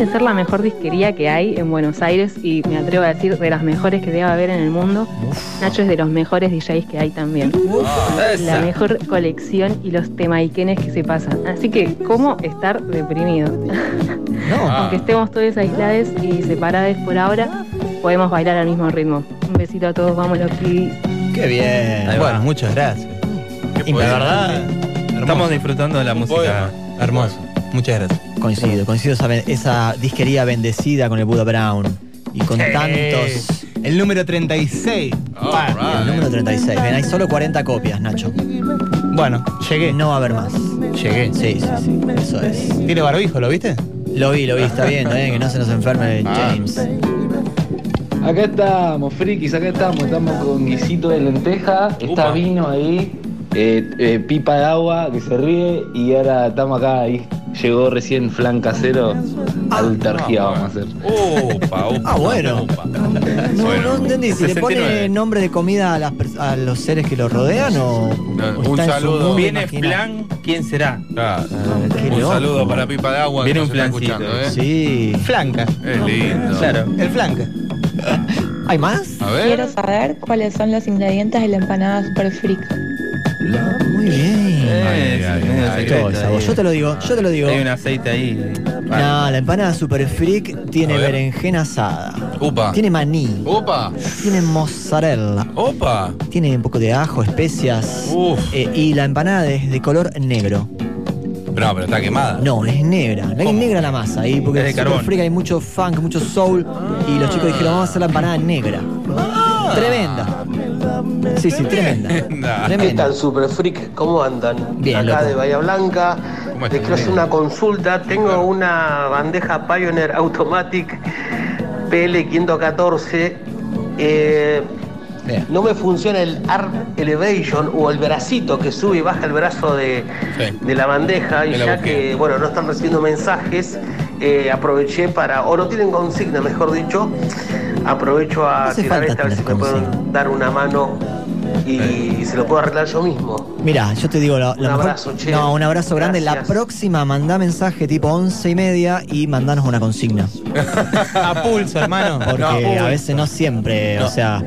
De ser la mejor disquería que hay en Buenos Aires y me atrevo a decir de las mejores que debe haber en el mundo, Nacho es de los mejores DJs que hay también. La mejor colección y los temaiquenes que se pasan. Así que, ¿cómo estar deprimido? Aunque estemos todos aislados y separados por ahora, podemos bailar al mismo ritmo. Un besito a todos, vamos los pibis. Qué bien. Bueno, muchas gracias. Y la verdad, Estamos disfrutando de la música. hermoso. Muchas gracias. Coincido, coincido esa, esa disquería bendecida con el Buda Brown. Y con tantos. El número 36. El número 36. Ven, hay solo 40 copias, Nacho. Bueno, llegué. No va a haber más. Llegué. Sí, sí, sí. Eso es. Tiene barbijo, ¿lo viste? Lo vi, lo vi, está bien, está bien, que no se nos enferme James. Acá estamos, frikis, acá estamos, estamos con guisito de lenteja, está vino ahí, eh, eh, pipa de agua que se ríe y ahora estamos acá ahí. Llegó recién flan casero, altergia vamos a hacer. Upa, upa. Ah, bueno. No, no entendí, si le 69. pone nombre de comida a, las pers- a los seres que lo rodean o. o un está en su saludo. Viene plan, ¿quién será? Un loco. saludo para Pipa de Agua. Viene que un flancito, escuchando, ¿eh? Sí. Flanca. Es lindo. Claro. El flanca. ¿Hay más? A ver. Quiero saber cuáles son los ingredientes de la empanada super freak. Muy bien. Ay, ay, ay, secreto. Yo te lo digo, yo te lo digo. Hay un aceite ahí. No, la empanada super freak tiene ver. berenjena asada. Upa. Tiene maní. Upa. Tiene mozzarella. Opa. Tiene un poco de ajo, especias. Uf. Eh, y la empanada es de color negro. Pero no, pero está quemada. No, es negra. No es negra la masa ahí, porque Es Super carbón. Freak hay mucho funk, mucho soul. Y los chicos dijeron, vamos a hacer la empanada negra. Tremenda. Sí, sí, tremenda. ¿Qué Tremenda. tal, Super Freak? ¿Cómo andan? Bien, Acá loco. de Bahía Blanca. ¿Cómo Les quiero hacer una consulta. Tengo una bandeja Pioneer Automatic PL514. Eh, Bien. no me funciona el Arm Elevation o el bracito que sube y baja el brazo de, Sí. de la bandeja. Y ya busqué. que, bueno, no están recibiendo mensajes, eh, aproveché para, o no tienen consigna, mejor dicho, aprovecho a No hace tirar falta esta a ver si me pueden dar una mano y se lo puedo arreglar yo mismo. Mira, yo te digo, lo, lo Un mejor- abrazo, che. No, un abrazo grande. La próxima mandá mensaje tipo once y media y mandanos una consigna. A pulso, hermano. Porque a veces no siempre, o sea,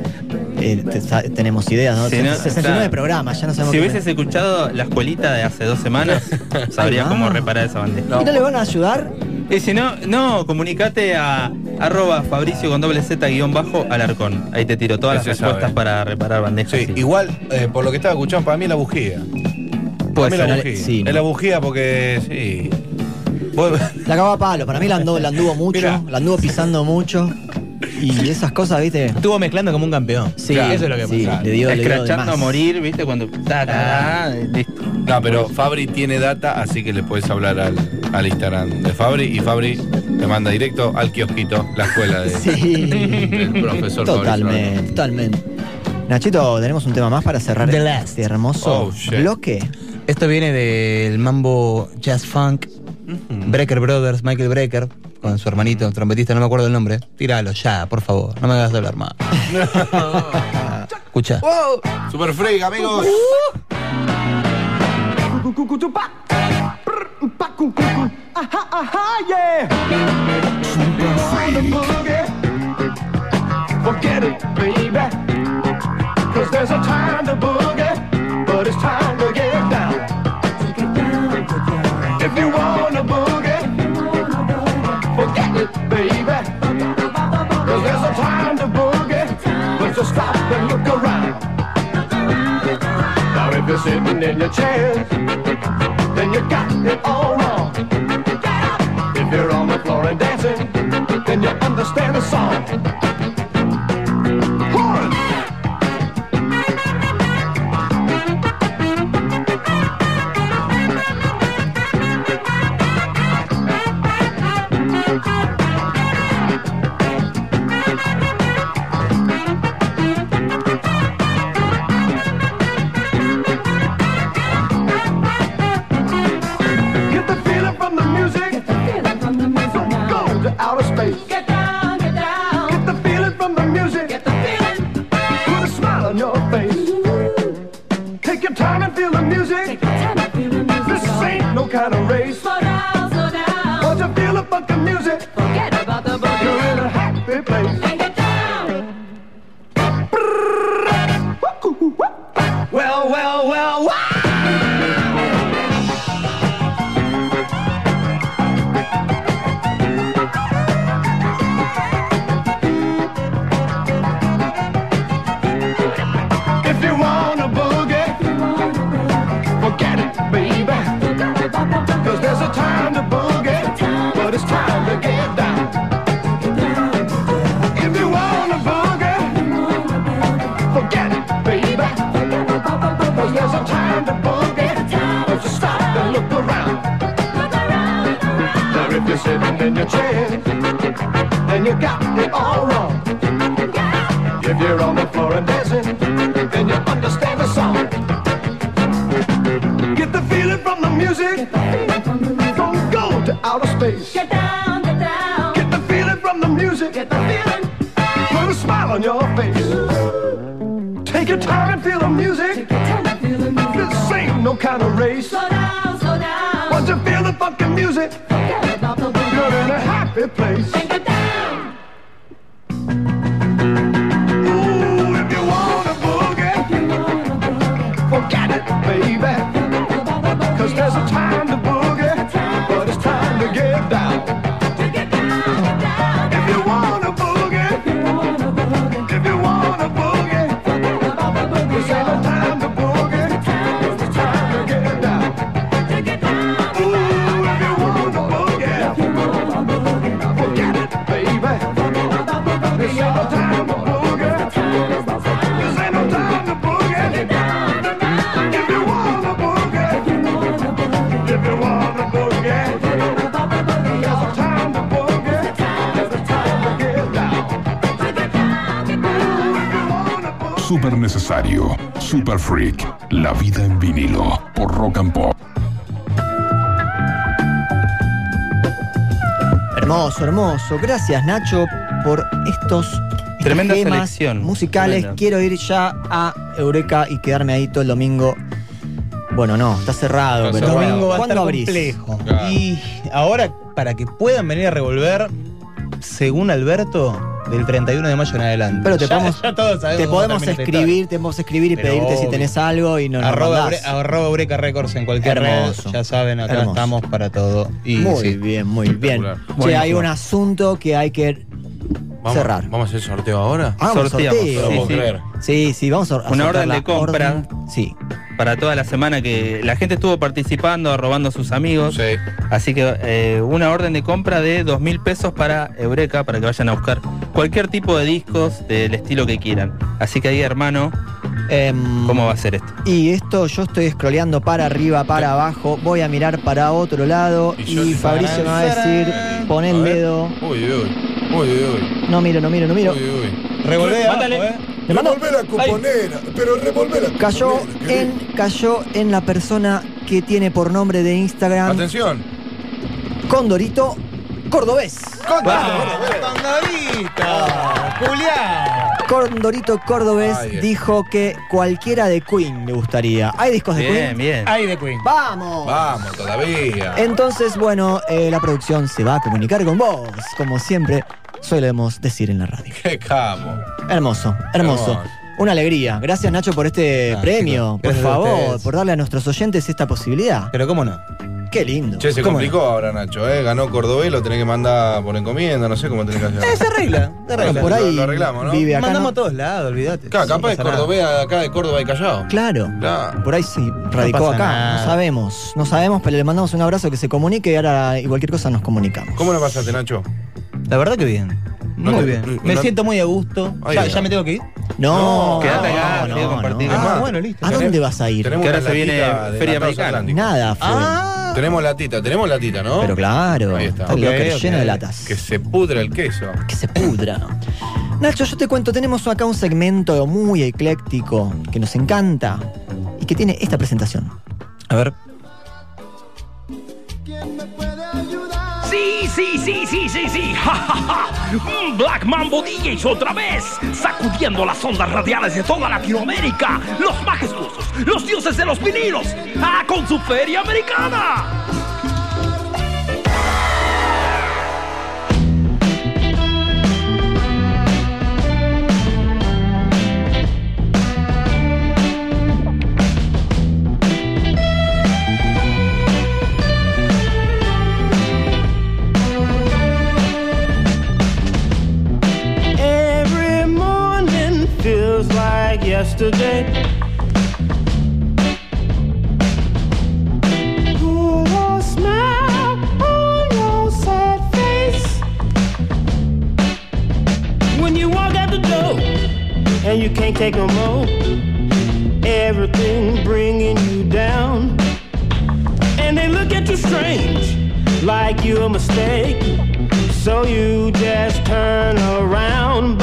eh, te- sa- tenemos ideas, ¿no? Si no, 69 claro. programas, ya no sabemos Si hubieses escuchado la escuelita de hace dos semanas, sabrías cómo reparar esa bandeja. ¿Y no le van a ayudar? Y si no, no, comunicate a arroba Fabricio con doble Z guion bajo Alarcón. Ahí te tiro todas las respuestas sabe. para reparar bandejas. Sí, sí. igual, eh, por lo que estaba escuchando, para mí es la bujía. Para mí es la bujía. sí, es la bujía porque, sí. Vos- La acabó a palo, para mí la anduvo, la anduvo mucho, Mirá. la anduvo pisando mucho. Y esas cosas, ¿viste? Estuvo mezclando como un campeón. Sí, Claro, eso es lo que sí, pasa. le dio, le dio más. a morir, ¿viste? Cuando. ta, ta, ta, listo. No, pero Fabri tiene data, así que le puedes hablar al, al Instagram de Fabri y Fabri te manda directo al kiosquito, la escuela de, Sí. del profesor Totalmente, totalmente. Nachito, tenemos un tema más para cerrar The last. este hermoso Oh, bloque. Esto viene del mambo jazz funk. Brecker Brothers, Michael Brecker, con su hermanito, trompetista, no me acuerdo el nombre. Tíralo ya, por favor, no me hagas hablar más. Escucha. Super Freak, amigos. Aha, aha, yeah. On the boogie. Forget it, baby. Cause there's a time to boogie, but it's time to get down. If you wanna boogie, forget it, baby. Cause there's a time to boogie, but just stop and look around. Now if you're sitting in your chair, then you got it all wrong. If you're on the floor and dancing, then you understand the song. Super freak. La vida en vinilo. Por Rock and Pop. Hermoso, hermoso. Gracias, Nacho, por estos Tremenda selección. musicales. Tremenda. Quiero ir ya a Eureka y quedarme ahí todo el domingo. Bueno, no, está cerrado. El pero domingo va a ¿Cuándo estar abrís? complejo. Y ahora, para que puedan venir a revolver, según Alberto, del 31 de mayo en adelante. Pero te Ya- podemos, ya todos sabemos te cómo podemos termina esta escribir, te podemos escribir y Pero pedirte si tenés algo y no nos arroba. Bre- arroba Eureka Records en cualquier Hermoso. red. Ya saben, acá Hermoso. estamos para todo. Y muy sí. bien, muy bien. Che, hay un asunto que hay que Vamos, cerrar. ¿Vamos a hacer sorteo ahora? Ah, Sorteamos, sorteo. sí, sí. Sí, sí, vamos a a Una orden de compra orden. Sí. para toda la semana que la gente estuvo participando, robando a sus amigos. Así que eh, una orden de compra de dos mil pesos para Eureka, para que vayan a buscar cualquier tipo de discos del estilo que quieran. Así que ahí, hermano, Em, ¿cómo va a ser esto? Y esto yo estoy scrolleando para arriba, para abajo, voy a mirar para otro lado y, Fabricio me va a decir, pon el dedo. Uy, uy, uy, uy, uy. No miro, no miro, no miro. Revolvé abajo, Mándale. eh. ¿Le mando? Revolvé la cuponera, pero revolvé la Cayó cuponera, en, cayó en la persona que tiene por nombre de Instagram Atención. Condorito Cordobés. ¡Condorito! ¡Julián! Condorito Cordobés Ay, dijo que cualquiera de Queen le gustaría. ¿Hay discos de Bien, Queen? bien. Hay de Queen. ¡Vamos! Vamos, todavía. Entonces, bueno, eh, la producción se va a comunicar con vos, como siempre solemos decir en la radio. Qué capo. Hermoso, hermoso. Hermoso. Una alegría. Gracias Nacho por este Ah, premio, por gracias a favor, ustedes. por darle a nuestros oyentes esta posibilidad. Pero cómo no. Qué lindo. Che, se ¿Cómo complicó ahora, Nacho, ¿eh? Ganó Cordobés, lo tenés que mandar por encomienda, no sé cómo tenés que hacer. Eh, se arregla, se arregla. Bueno, por ahí Lo arreglamos, ¿no? vive acá. Mandamos ¿no? a todos lados, olvídate. Claro, capaz es. Cordobés acá de Córdoba y Callao. Claro. Claro. Por ahí sí, radicó acá. nada. No sabemos. No sabemos, pero le mandamos un abrazo que se comunique y ahora y cualquier cosa nos comunicamos. ¿Cómo lo pasaste, Nacho? La verdad que bien. No Muy bien. no- Me no- siento muy a gusto. Ay, ¿Ya, me tengo que ir? No, Quédate acá, no, te voy a no. compartir. Ah, bueno, listo. ¿A dónde vas a ir? Tenemos Que ahora se viene Feria Americana. Nada, fue. Ah, Tenemos latita, tenemos latita, ¿no? Pero claro, Ahí está. lleno de latas. Que se pudra el queso. que se pudra. Nacho, yo te cuento, tenemos acá un segmento muy ecléctico que nos encanta y que tiene esta presentación. A ver. Sí, sí, sí, sí, sí, sí. Ja, ja, ja. Mm, Black Mambo DJs otra vez, sacudiendo las ondas radiales de toda Latinoamérica. Los majestuosos, los dioses de los vinilos. ¡Ah, con su feria americana! Like yesterday. Put a smile on your sad face. When you walk out the door and you can't take no more, everything bringing you down. And they look at you strange, like you're a mistake. So you just turn around,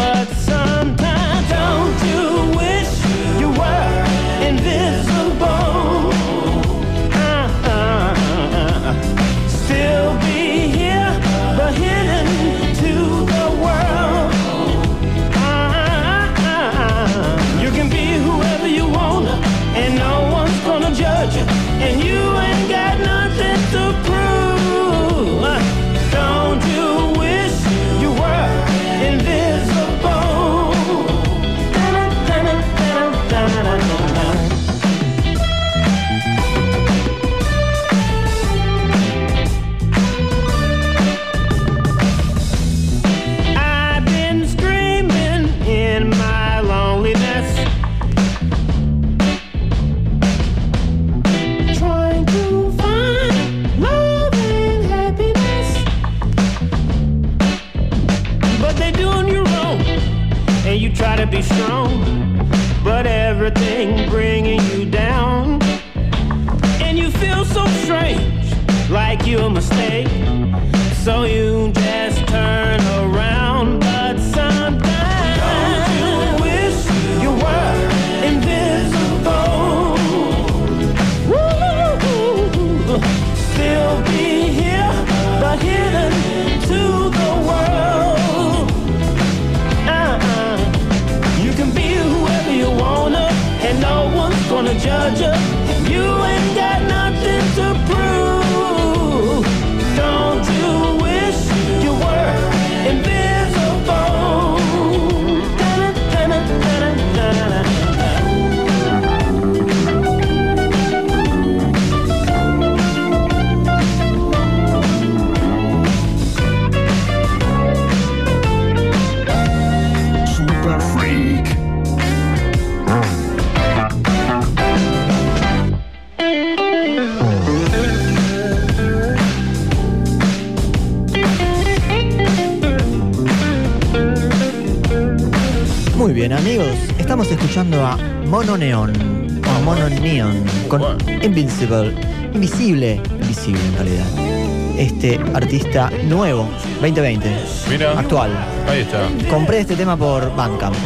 So you just turn around, but sometimes don't you wish you were invisible? Woo! Still be here, but hidden to the world. Uh-uh. You can be whoever you wanna, and no one's gonna judge you. Estamos escuchando a Mono Neon. O Mono Neon. Con Invincible. Invisible. Invisible en realidad. Este artista nuevo, 2020. Mira. Actual. Ahí está. Compré este tema por Bandcamp.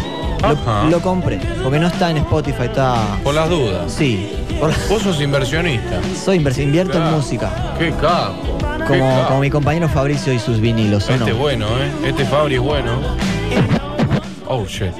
Lo, lo compré. Porque no está en Spotify, está. Por las dudas. Sí. por- Vos sos inversionista. soy inverso, invierto en música. Qué capo. Qué Como, capo. como mi compañero Fabricio y sus vinilos, ¿o Este no? es bueno, ¿eh? Este Fabri es bueno. Oh, shit.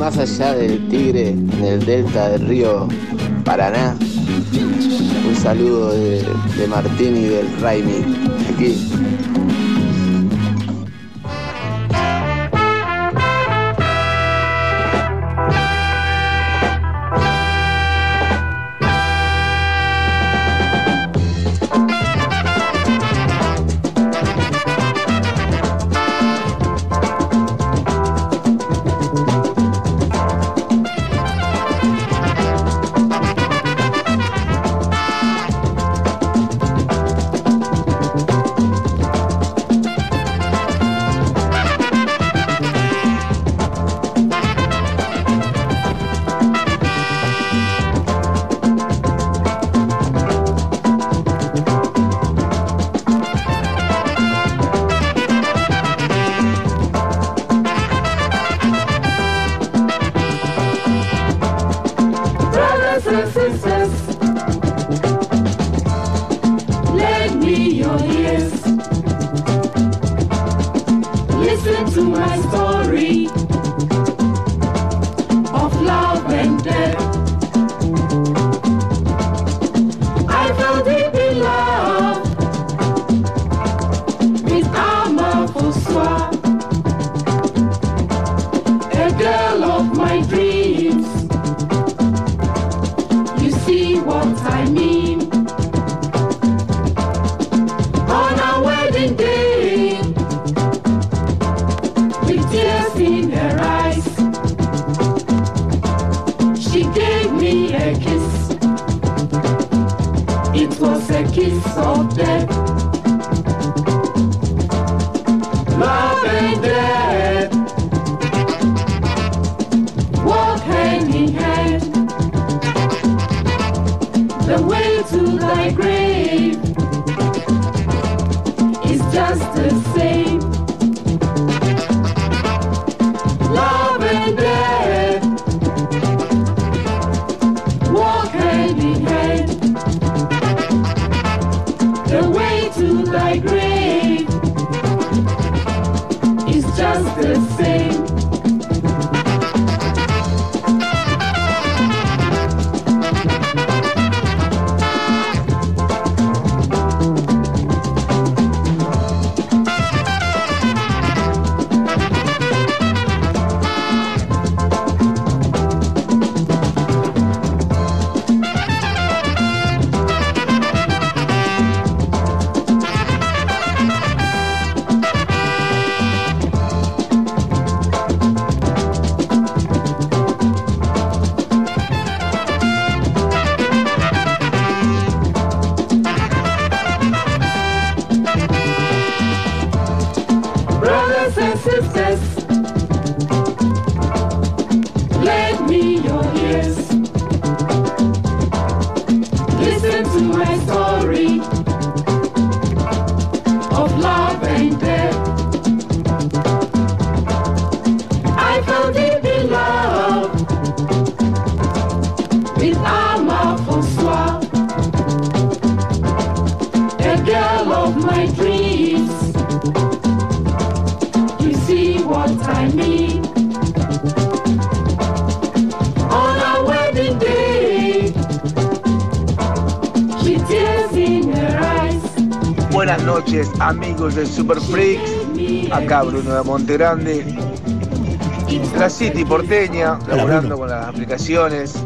Más allá del Tigre, en el delta del río Paraná. Un saludo de, Martín y del Raimi, aquí. Bruno de Montegrande, la City porteña, laburando con las aplicaciones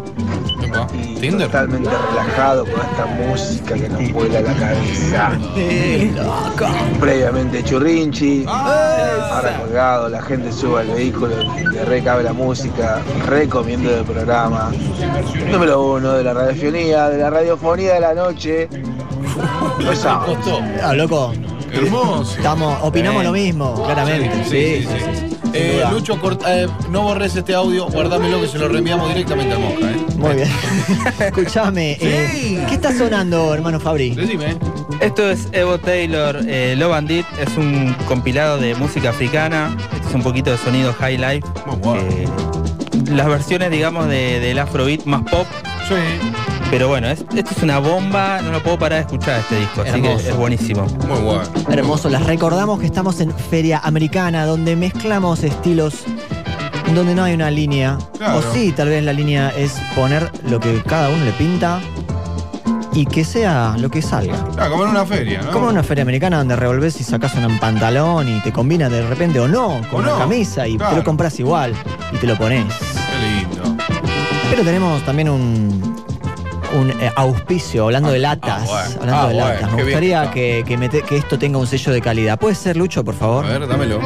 y totalmente relajado con esta música que nos vuela la cabeza. Previamente churrinchi, ahora colgado, la gente sube al vehículo, le recabe la música, recomiendo el programa. Número uno de la radiofonía, de la radiofonía de la noche. Los sábados. Ah, loco. Hermoso. Estamos, opinamos Bien. lo mismo, claramente. Sí, sí, sí. Eh. Lucho, corta- eh, no borres este audio, guardámelo que se lo reenviamos directamente al Mosca, ¿eh? Muy bien. Escúchame, eh, ¿qué está sonando, hermano Fabri? Decime. Esto es Evo Taylor, eh, Love and It, es un compilado de música africana, esto es un poquito de sonido high life. eh, las versiones, digamos, de- del afrobeat más pop. Pero bueno, es- esto es una bomba, no lo puedo parar de escuchar este disco, así Hermoso. que es buenísimo. Muy bueno. Hermoso, les recordamos que estamos en Feria Americana, donde mezclamos estilos, donde no hay una línea. Claro. O sí, tal vez la línea es poner lo que cada uno le pinta y que sea lo que salga. Ah, como en una feria, ¿no? Como en una feria americana donde revolvés y sacás un pantalón y te combina de repente o no con O una no, camisa y te claro. lo compras igual y te lo pones. Qué lindo. Pero tenemos también un, un eh, auspicio, hablando de latas. ah, bueno. Hablando Ah, de bueno, latas. Me gustaría que, que que esto tenga un sello de calidad. ¿Puede ser, Lucho, por favor? A ver, dámelo.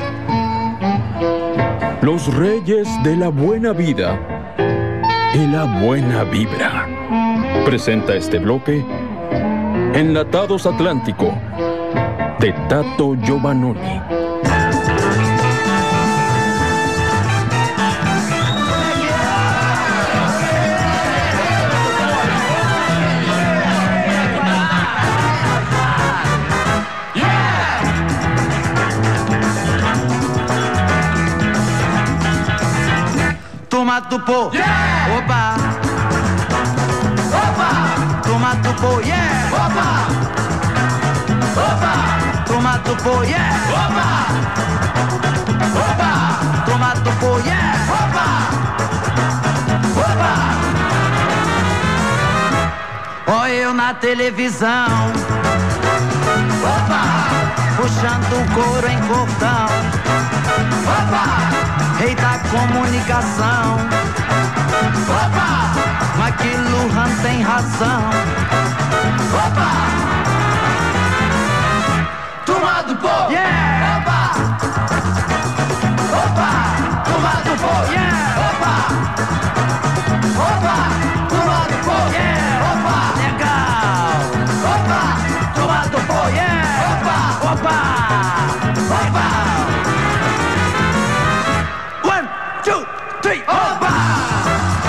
Los reyes de la buena vida y la buena vibra. Presenta este bloque Enlatados Atlántico de Tato Giovannoni. Toma tu po. Opa. Opa. Toma tu po, yeah. Opa. Opa. Toma tu po, yeah. Opa. Opa. Toma tu po, yeah. Opa. Opa. Olha eu na televisão. Opa. Puxando o couro em cordão. Opa. rei da comunicação. Opa! Mas que Luhan tem razão. Opa! Turma do povo! Yeah! Opa! Opa! Turma do povo! Yeah! Opa! Opa! Turma do povo! Yeah! Opa! Legal! Opa! Turma do povo! Yeah! Opa! Opa! Opa!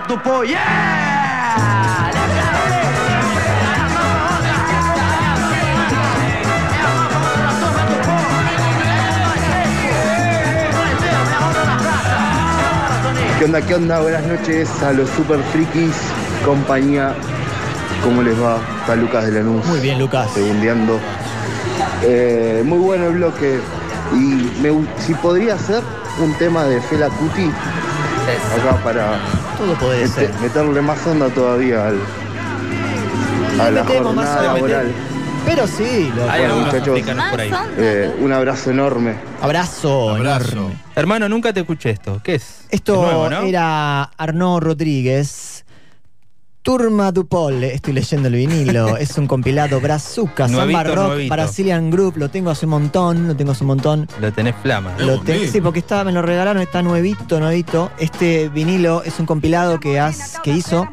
toma tu polla. ¿Qué onda? ¿Qué onda? Buenas noches a los super frikis, compañía. ¿Cómo les va? Está Lucas de Lanús. Muy bien, Lucas. Segundeando. Eh, muy bueno el bloque. Y me si podría ser un tema de Fela Kuti acá para Todo puede mete- ser. meterle más onda todavía al, a la Metemos más jornada onda, laboral. Pero sí, lo Bueno, muchachos, eh, un abrazo enorme. Abrazo, enorme. Hermano, nunca te escuché esto. ¿Qué es? Esto Es nuevo, ¿no? era Arnaud Rodríguez. Turma du Pole, estoy leyendo el vinilo, es un compilado Brazuca, Samba Rock, nuevito. Brazilian Group, lo tengo hace un montón, lo tengo hace un montón. Lo tenés flama. Lo sí, porque está, me lo regalaron, está nuevito, nuevito. Este vinilo es un compilado que, has- que hizo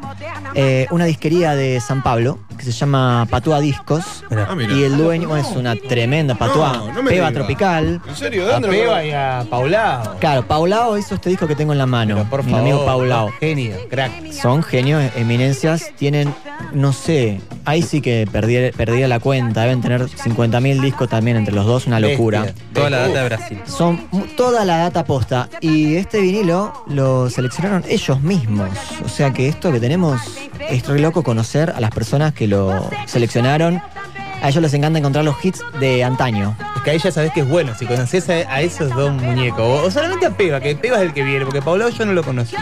eh, una disquería de San Pablo, que se llama Patúa Discos. Ah, y el dueño bueno, es una tremenda Patúa, No, no Peba diga. Tropical. ¿En serio? ¿De A dónde lo Peba y a Paulao. Claro, Paulao hizo este disco que tengo en la mano. Por mi favor, amigo Paulao. Genio, crack. Son genios, Tienen, no sé, ahí sí que perdí, perdí la cuenta. Deben tener 50.000 discos también entre los dos, una locura. Bestia. Toda la data de Brasil. Son toda la data posta. Y este vinilo lo seleccionaron ellos mismos. O sea que esto que tenemos es re loco conocer a las personas que lo seleccionaron. A ellos les encanta encontrar los hits de antaño. Es que ahí ya sabés que es bueno. Si conoces a, a esos dos muñecos, o, o solamente a Peba, que Peba es el que viene, porque Paulao yo no lo conocí.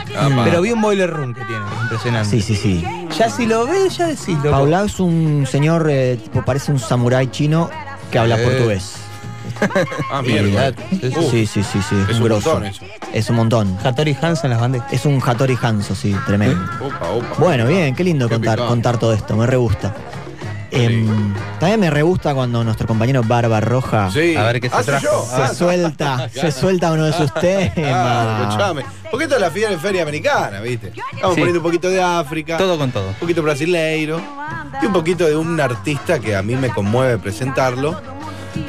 Pero vi un boiler room que tiene, impresionante. Sí, sí, sí. Ya si lo ves, ya decís. loco. Paulao es un señor, eh, tipo, parece un samurái chino que habla Eh. portugués. Ah, mierda. Sí, sí, sí, sí. Es un grosso. montón eso. Es un montón. Hattori Hansen las bandejas. Es un Hattori Hanzo, sí, tremendo. Opa, opa. Bueno, bien, qué lindo Qué contar, contar todo esto, me re gusta. Em, también me re gusta cuando nuestro compañero Barba Roja Sí. A ver qué se Ah, trajo. se Ah, suelta, se suelta uno de sus Ah, temas. escuchame. Porque esto es la feria, feria americana, ¿viste? Estamos Sí. poniendo un poquito de África, Todo con todo. un poquito brasileiro y un poquito de un artista que a mí me conmueve presentarlo.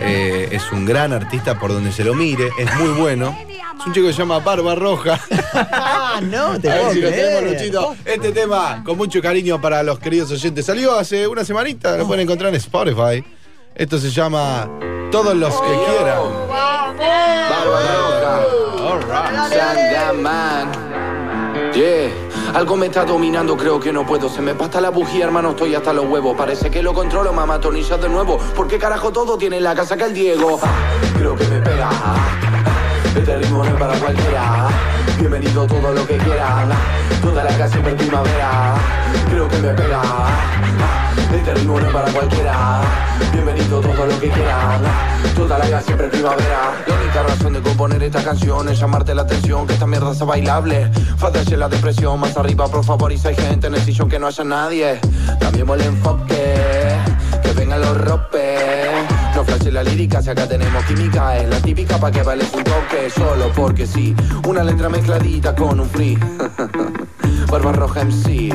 Eh, es un gran artista por donde se lo mire, es muy bueno. Es un chico que se llama Barba Roja. Ah, no, te A ver si lo tenemos. Luchito. Este tema, con mucho cariño para los queridos oyentes, salió hace una semanita, lo pueden encontrar en Spotify. Esto se llama Todos los que quieran. Sandaman. Yeah. Algo me está dominando, creo que no puedo. Se me pasta la bujía, hermano, estoy hasta los huevos. Parece que lo controlo, mamá, tornillas de nuevo. ¿Por qué carajo todo tiene en la casa que el Diego? Creo que me pega. Este ritmo no es para cualquiera. Bienvenido todo lo que quieran. Toda la casa en primavera. Creo que me pega. Este ritmo no es para cualquiera. Bienvenido todo lo que quieran. Toda la casa siempre primavera. La única razón de componer esta canción es llamarte la atención. Que esta mierda sea bailable. Fácese la depresión. Más arriba, por favor. Y si hay gente en el sillón que no haya nadie. Cambiemos el enfoque. Vengan los ropes. No flashe la lírica si acá tenemos química. Es la típica pa' que bailes un toque. Solo porque sí. Una letra mezcladita con un free. Barba roja MC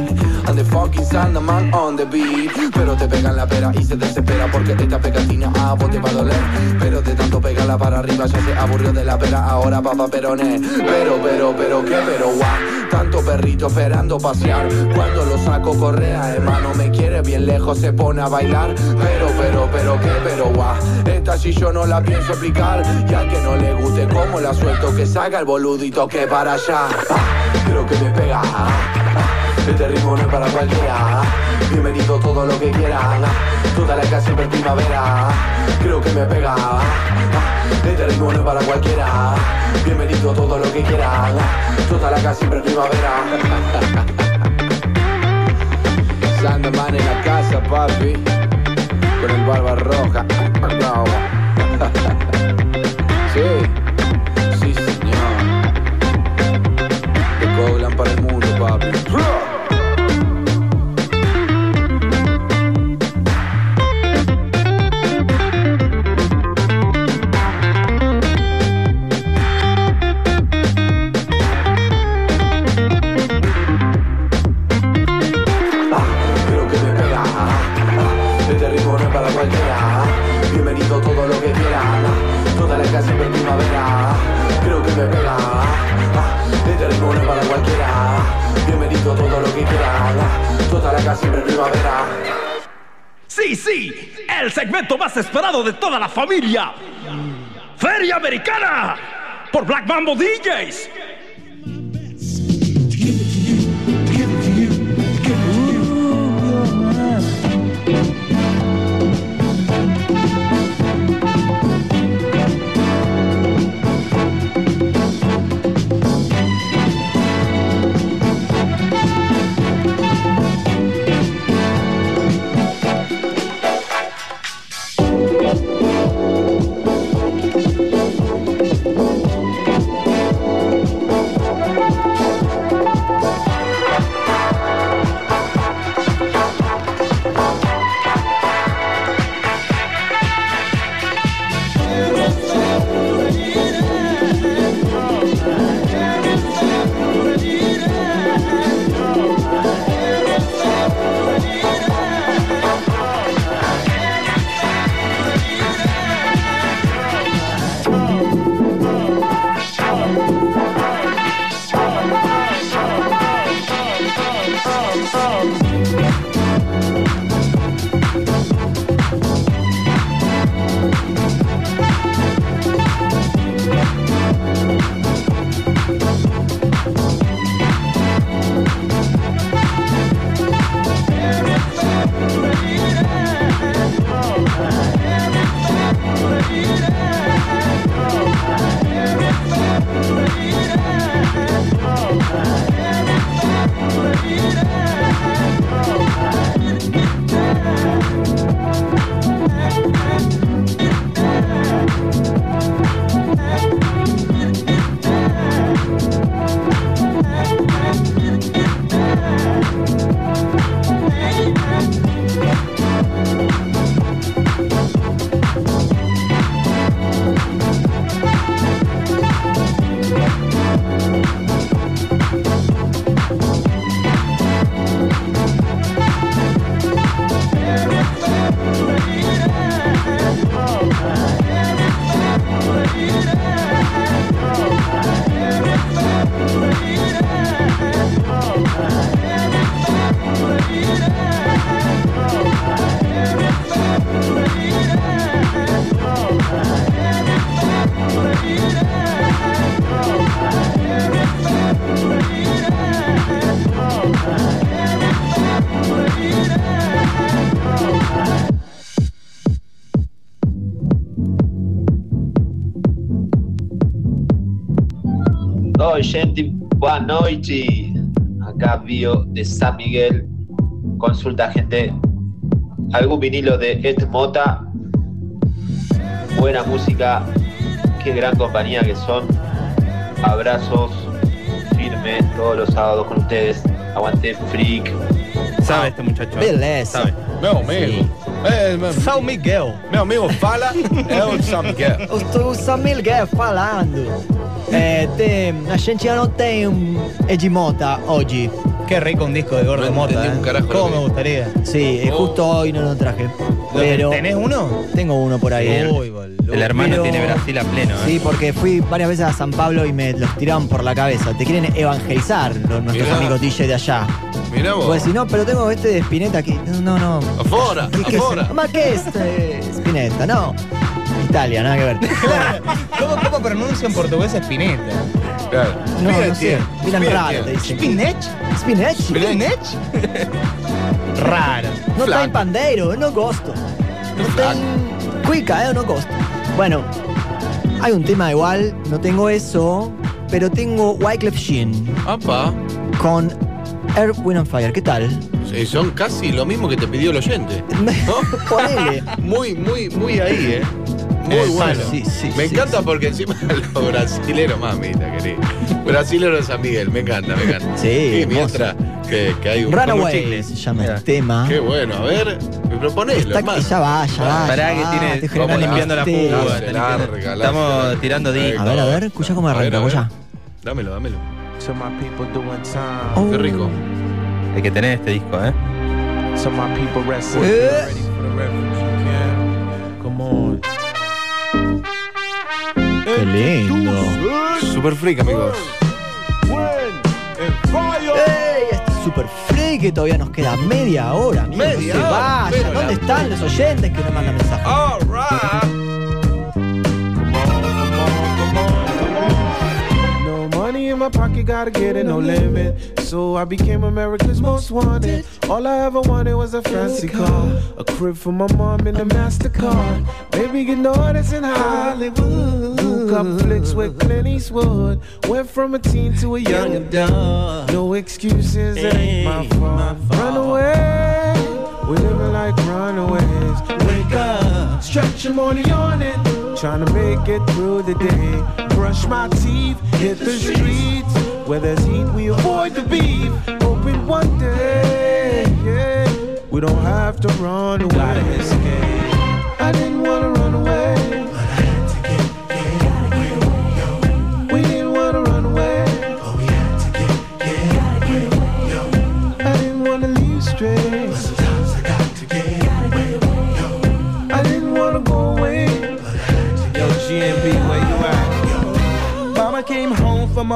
And the fucking Sandman on the beat. Pero te pegan la pera y se desespera Porque esta pegatina a vos te va a doler. Pero de tanto pegarla para arriba Ya se aburrió de la pera. Ahora papá peroné Pero, pero, pero, ¿qué? Pero, guau. Tanto perrito esperando pasear. Cuando lo saco correa Hermano me quiere bien lejos Se pone a bailar. Pero, pero, pero, ¿qué? Pero, guau. Esta sí yo no la pienso explicar. Ya que no le guste cómo la suelto Que salga el boludito que para allá. Creo que me pega este ritmo no es para cualquiera Bienvenido todo lo que quieran Toda la casa siempre primavera Creo que me pega. Este ritmo no es para cualquiera Bienvenido todo lo que quieran Toda la casa siempre primavera. Sandman en la casa, papi Con el barba roja Sí, sí, el segmento más esperado de toda la familia. Feria Americana por Black Mambo DJs. Noite. Acá Bio de San Miguel. Consulta, gente. Algún vinilo de Ed Mota. Buena música. Qué gran compañía que son. Abrazos firmes todos los sábados con ustedes. Aguante freak. Sabe este muchacho. Beleza. Sabe. Meu amigo. É, meu, São Miguel. meu amigo fala, é o São Miguel. O São Miguel falando. É, tem, a gente já não tem um Edmota hoje. Qué rico un disco de Gordo No Mota. entendí un ¿eh? carajo lo ¿Cómo que- me gustaría? Sí, eh, justo hoy no lo traje. Pero ¿Tenés uno? tengo uno por ahí. Bien. Uy, boludo. El hermano Pero- tiene Brasil a pleno, ¿eh? Sí, porque fui varias veces a San Pablo y me los tiraban por la cabeza. Te quieren evangelizar los, nuestros Mirá. amigos DJ de allá. Mirá vos. Pues si no, pero tengo este de Spinetta aquí. No, no. Afora, ¿Qué, qué es? afora. Ma che es eh, Spinetta? No. Italia, nada que ver. ¿Cómo, cómo pronuncia en portugués Spinetta? Claro. No, no sé. Miran Mira, raro, te dicen. ¿Spinech? Spinetta? ¿Spinech? Raro. No Flan. tem pandeiro, eu não gosto. Não tem cuica, eu não gosto. Bueno, hay un tema igual, no tengo eso, pero tengo Wyclef Jean Apa. con Air, Wind and Fire. ¿Qué tal? Sí, son casi lo mismo que te pidió el oyente. Ponele. Muy, muy, muy ahí, ¿eh? Muy Eh, bueno. sí, sí, me sí, encanta porque encima los brasileros, mamita, querido. Brasileros de San Miguel, me encanta, me encanta. Sí, Y mientras que, que hay un. Runaway se llama el tema. Qué bueno, a ver, proponelo, Está- hermano. ya va, ya va. Pará ya que va, tiene, estoy está generando limpiando la púa. Larga, Estamos tirando discos. A ver, a ver, escucha cómo arranca, a ver. escucha. Dámelo, dámelo. To my people doing time. Oh. Qué rico. Hay que tener este disco, ¿eh? To my people wrestling. Eh. Qué lindo. Super freak, amigos. Super Freak, que todavía nos queda media hora, amigos. Media no se hora, pero ¿Dónde la- están los oyentes que nos mandan mensajes? No money in my pocket, gotta get it, no limit. So I became America's most wanted. All I ever wanted was a fancy car, a crib for my mom and a Mastercard. Baby, you know that's in Hollywood. Couple flicks with Clint Eastwood. Went from a teen to a young adult. No excuses, it ain't my fault. Run away, we living like runaways. Wake up, stretch your money on it. Trying to make it through the day. Brush my teeth, hit the streets. Where there's heat, we avoid the beef. Hoping one day, yeah, we don't have to run away. Gotta escape. I didn't wanna run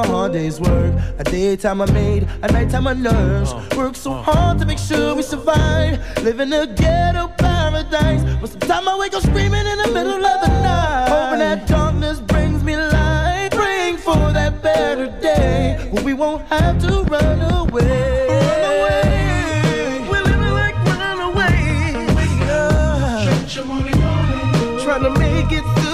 from hard day's work. A daytime I made, a nighttime I nursed. Uh, work so uh. hard to make sure we survive. Living a ghetto paradise. But sometimes I wake up screaming in the middle of the night. Hoping that darkness brings me light. Praying for that better day. When we won't have to run away. Run away. We're living like runaways. Trying to make it through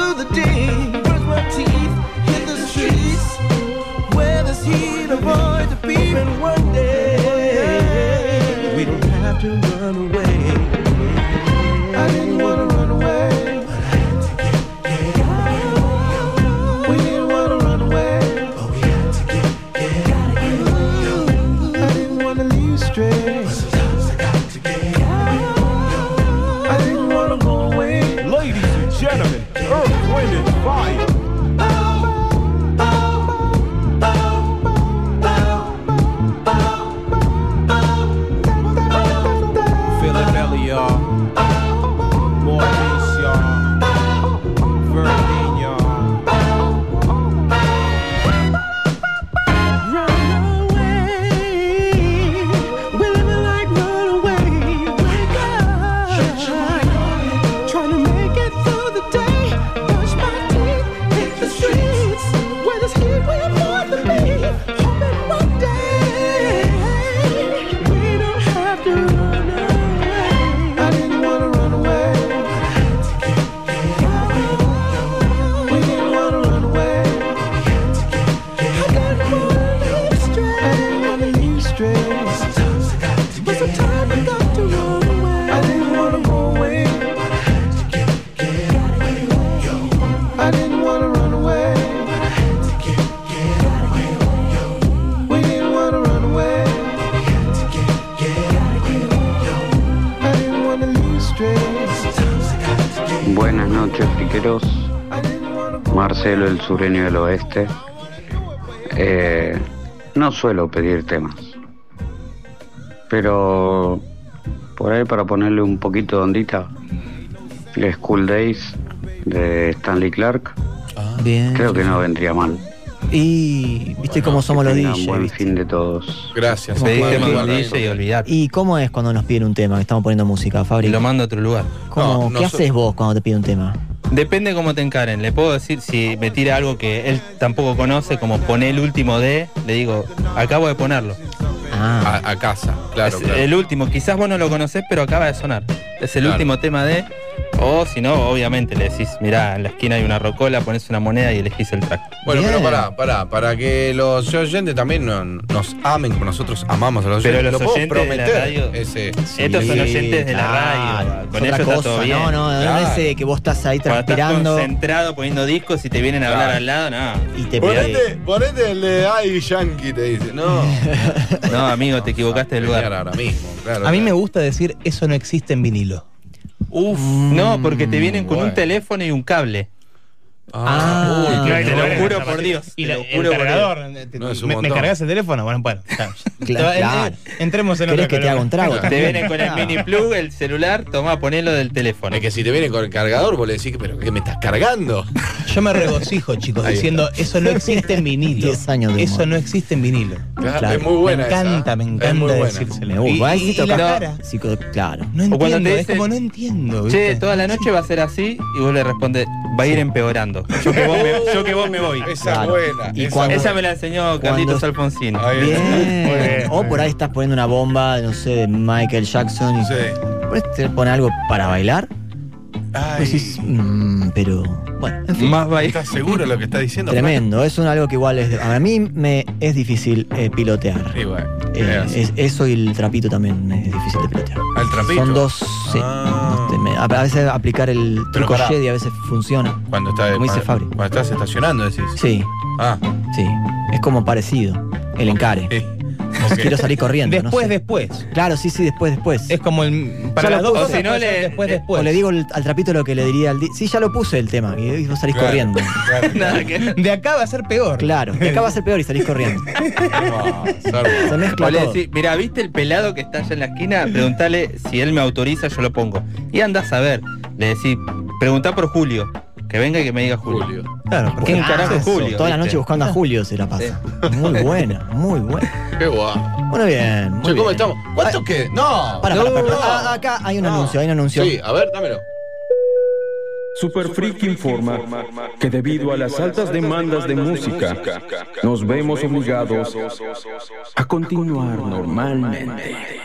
Eh, no suelo pedir temas. Pero por ahí para ponerle un poquito de ondita, School Days de Stanley Clark. Bien. Creo que no vendría mal. Y viste cómo somos los DJs. buen ¿viste? fin de todos. Gracias. Y olvidar. ¿Y cómo es cuando nos piden un tema que estamos poniendo música, Fabri? Lo mando a otro lugar. ¿Cómo- ¿Qué haces vos cuando te piden un tema? Depende cómo te encaren. Le puedo decir si me tira algo que él tampoco conoce, como pone el último de, le digo, acabo de ponerlo. Ah. A, a casa, claro, Es claro. El último, quizás vos no lo conocés, pero acaba de sonar. Es el Claro. último tema de. O si no, obviamente le decís, mirá, en la esquina hay una rocola, pones una moneda y elegís el track. Bueno, Bien. pero pará, pará, para que los oyentes también no- nos amen como nosotros amamos a los Pero oyentes. los ¿Lo puedo oyentes de la prometer? radio- Ese, Estos son oyentes de la radio. Con es eso otra está cosa, todo bien. no, no, no Claro. es ese que vos estás ahí Cuando estás transpirando concentrado poniendo discos y te vienen a hablar Claro. al lado, no. y te Ponete, ponete el de Ay Yankee, te dice. No. No, amigo, te equivocaste del lugar. Ahora mismo, claro. A mí me gusta decir eso no existe en vinilo. Uf, no, porque te vienen con bueno. un teléfono y un cable. Ah, Uy, Claro, te lo juro por Dios. Y la- lo el juro por cargador. Te- No, ¿Me, me cargas el teléfono? Bueno, bueno. Claro, En- claro. entremos en ¿Querés otro que te haga un trago? Te vienen con el mini plug, el celular, toma, ponelo del teléfono. Es que si te viene con el cargador, vos le decís, pero ¿qué me estás cargando? Yo me regocijo, chicos, diciendo, eso no existe en vinilo. 10 años de Eso no existe en vinilo. Claro, es muy buena Me encanta, ¿eh? me encanta decírsele. Uh, Y, va a y- la. Psico- claro. No O cuando entiendo, es como no entiendo. Che, ¿viste? toda la noche va a ser así y vos le respondes, va a ir empeorando. Yo que vos me, yo que vos me voy. Esa Claro. es buena. Y esa cuando- Esa me la enseñó Carlitos. Bien. Bien, o por ahí estás poniendo una bomba, no sé, de Michael Jackson. Y Sí. por ahí te pone algo para bailar. Ay, Pues decís, mm, pero bueno, en fin. Más va. ¿Estás seguro lo que está diciendo? Tremendo, es un, algo que igual es, a mí me es difícil eh, pilotear. Fran? Y bueno, Eh, es eso y el trapito también es difícil de pilotear. ¿Al trapito? Son dos, sí. Ah. No te- me- a, a veces aplicar el Pero truco. Jedi a veces funciona. Cuando, está, Como dice Fabri. cuando estás estacionando, decís. Sí, Ah, sí. Es como parecido. El encare. sí. Como Quiero salir corriendo. no Después, sé. después. Claro, sí, sí, después, después. Es como el. Para Ya las dos si no le- después, Eh, después. O le digo el- al trapito lo que le diría al di- Sí, ya lo puse el tema. Y vos salís Claro, corriendo. claro. Nada que De acá va a ser peor. Claro. De acá va a ser peor y salís corriendo. Zarpa. Se mezcla O le todo. decís, mira, ¿viste el pelado que está allá en la esquina? Preguntale si él me autoriza, yo lo pongo. Y andás a ver. Le decís, preguntá por Julio. Que venga y que me diga Julio. Julio. Claro, porque ¿Quién carajo es Julio, Toda la noche buscando a Julio se la pasa. Muy buena, muy buena. Qué guau. Bueno, bien. Muy Che, ¿cómo bien. estamos? ¿Cuánto que? No. Para, no, para, para, no. Ah, acá hay un No. anuncio, hay un anuncio. Sí, a ver, dámelo. Super Freak informa que debido a las altas demandas de música, nos vemos obligados a continuar normalmente.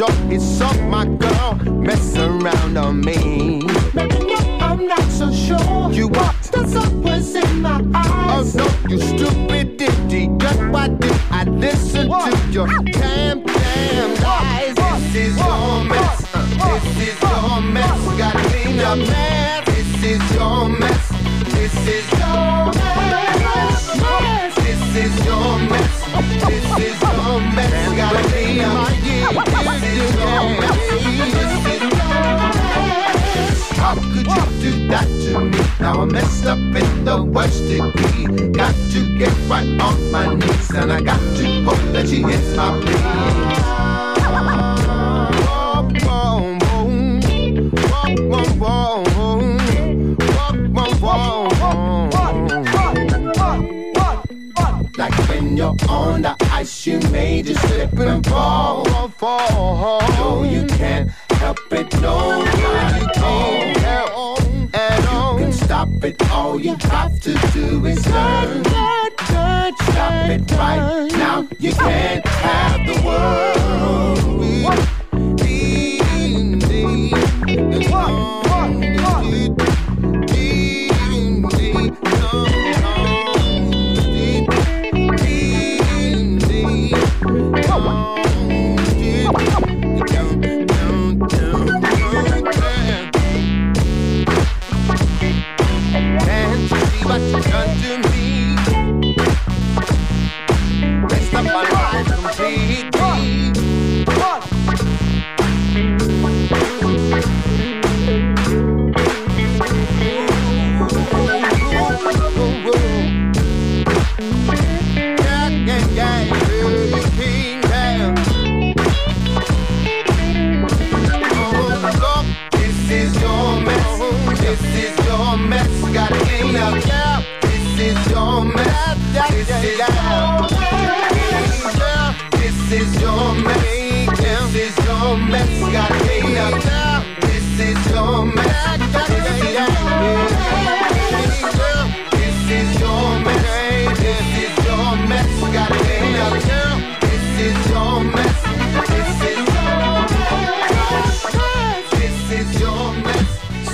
Sure he saw my girl mess around on me. Maybe I'm not so sure. You what? That's always in my eyes. Oh no, you stupid idiot! Why did I listen to your damn, damn lies? This is your mess. This is your mess. Gotta clean up mess. This is your mess. This is your mess. This is your mess. This is do that to me? Now I'm messed up in the worst degree. Got to get right on my knees, and I got to hope that she hits my you're on the ice, you may just slip and fall. No, you can't help it. It. All you have to do is learn. Stop it right now. You can't have the world.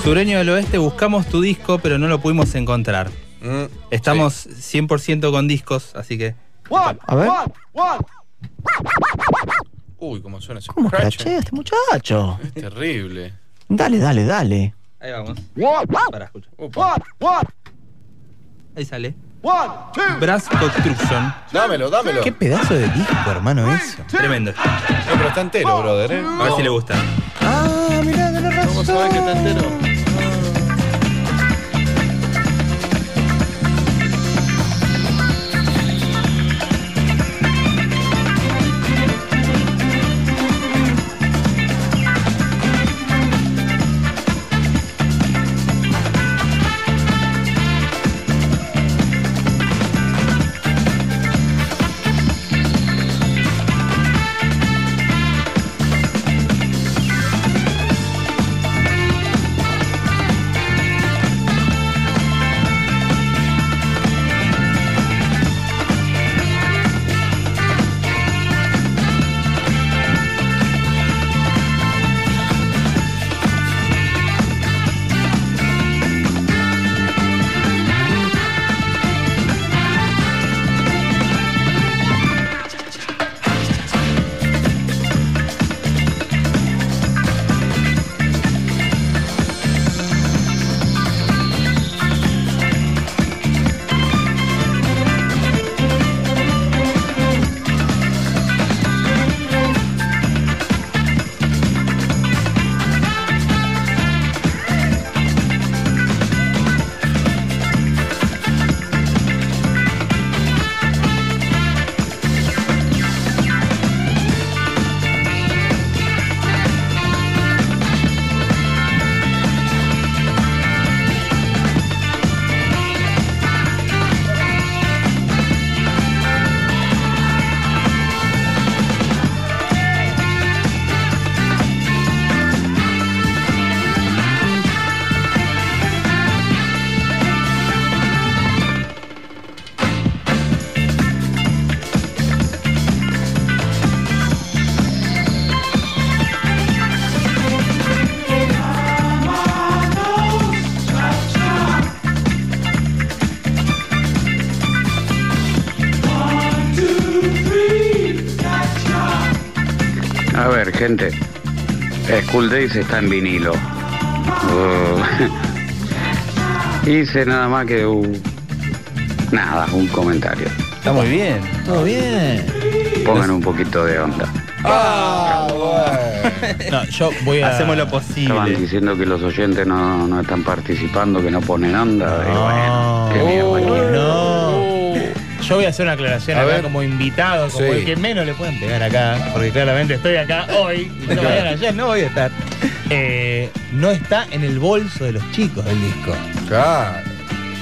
Sureño del Oeste, buscamos tu disco, pero no lo pudimos encontrar. Estamos 100% con discos, así que. A ver. Uy, cómo suena ese ¿Cómo scratch. crachea este muchacho? Es terrible. Dale, dale, dale. Ahí vamos. Para, escucha. Ahí sale. Brass Construction. Dámelo, dámelo. Qué pedazo de disco, hermano, eso. Tremendo. No, pero está entero, brother, ¿eh? A ver si le gusta. Ah, mirá, de la razón. ¿Cómo sabés que está entero? Gente. School Days está en vinilo. Uh, hice nada más que un. Nada, un comentario. Está muy bien. Todo bien. Pongan un poquito de onda. Ah, bueno. No, yo voy a. Hacemos lo Estaban posible. diciendo que los oyentes no, no están participando, que no ponen onda. Y bueno, qué mierda. No. Yo voy a hacer una aclaración A acá ver. como invitado, como Sí. el que menos le pueden pegar acá, porque claramente estoy acá hoy, y no ayer no voy a estar. Eh, no está en el bolso de los chicos del disco. Claro.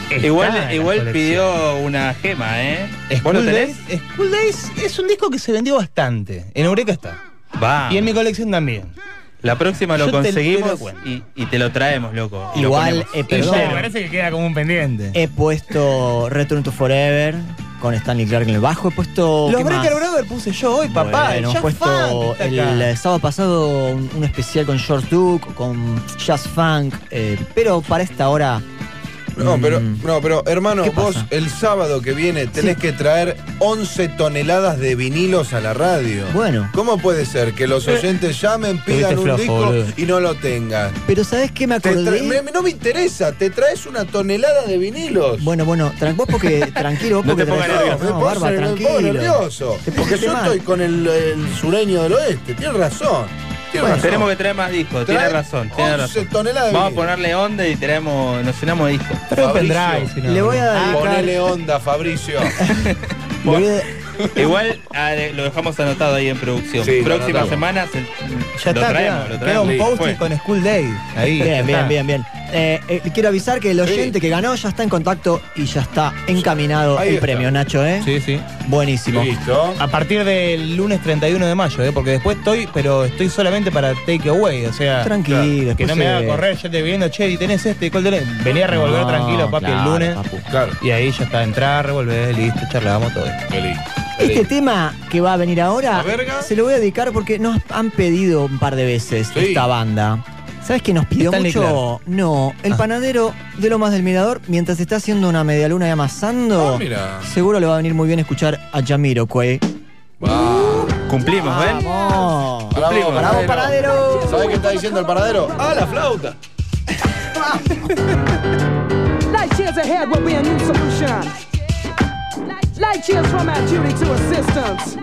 Está en Igual, igual colección. pidió una gema, ¿eh? ¿Vos lo School tenés? Days, School Days es un disco que se vendió bastante. En Eureka está. Va. Y en mi colección también. La próxima lo Yo te- te conseguimos lo y, y te lo traemos, loco. lo Igual, eh, perdón. ya me parece que queda como un pendiente. He puesto Return to Forever con Stanley Clark en el bajo. He puesto. Los ¿qué Breaker? Brothers puse yo hoy, papá. Bueno, Jazz puesto el, sábado pasado un, un especial con George Duke, con Jazz Funk, eh, pero para esta hora. No, mm, pero, no, pero hermano, ¿Qué vos el sábado que viene tenés Sí. que traer 11 toneladas de vinilos a la radio. Bueno. ¿Cómo puede ser que los oyentes llamen, pidan un flojo, disco boludo. y no lo tengan? Pero ¿sabes qué me acordé? me- no me interesa, te traes una tonelada de vinilos. Bueno, bueno, vos porque tranquilo, vos No porque te pongas nervioso. No, Barba, me pongo tranquilo. nervioso. Porque yo estoy con el, el sureño del oeste. Tienes razón. Bueno, tenemos que traer más discos, tiene razón, tiene 11 razón. toneladas de Vamos a ponerle onda y traemos, nos llenamos de discos. Fabricio. si no. Le voy a dedicar. Ponele onda, Fabricio. a- Igual lo dejamos anotado ahí en producción. Sí, Próximas semanas el- Ya lo está, traemos, queda, lo queda un traemos. post Fue. con School Days. Ahí. ya Bien, bien, eh, eh, quiero avisar que el oyente que ganó ya está en contacto y ya está encaminado el premio, Nacho, ¿eh? Sí, sí. Buenísimo. Listo. A partir del lunes 31 de mayo, ¿eh? porque después estoy, pero estoy solamente para takeaway, o sea, Tranquilo, que no me haga correr, yo te viendo, che, y tenés este, ¿cuál tenés? Venía a revolver tranquilo, papi, el lunes. papu. Claro. Y ahí ya está, entrar, revolver, listo, charlamos todo Este tema que va a venir ahora se lo voy a dedicar porque nos han pedido un par de veces esta banda. ¿Sabes qué nos pidió mucho? Leclerc. No, el ah. panadero de Lomas del Mirador, mientras está haciendo una medialuna y amasando, oh, seguro le va a venir muy bien escuchar a Jamiro Cue. Cumplimos, ¿ven? Vamos. Cumplimos. Bravo, bravo, paradero. ¿Sabes qué está diciendo el paradero? ¡Ah, la flauta! Light years ahead will be a new solution. Light years from our duty to assistance.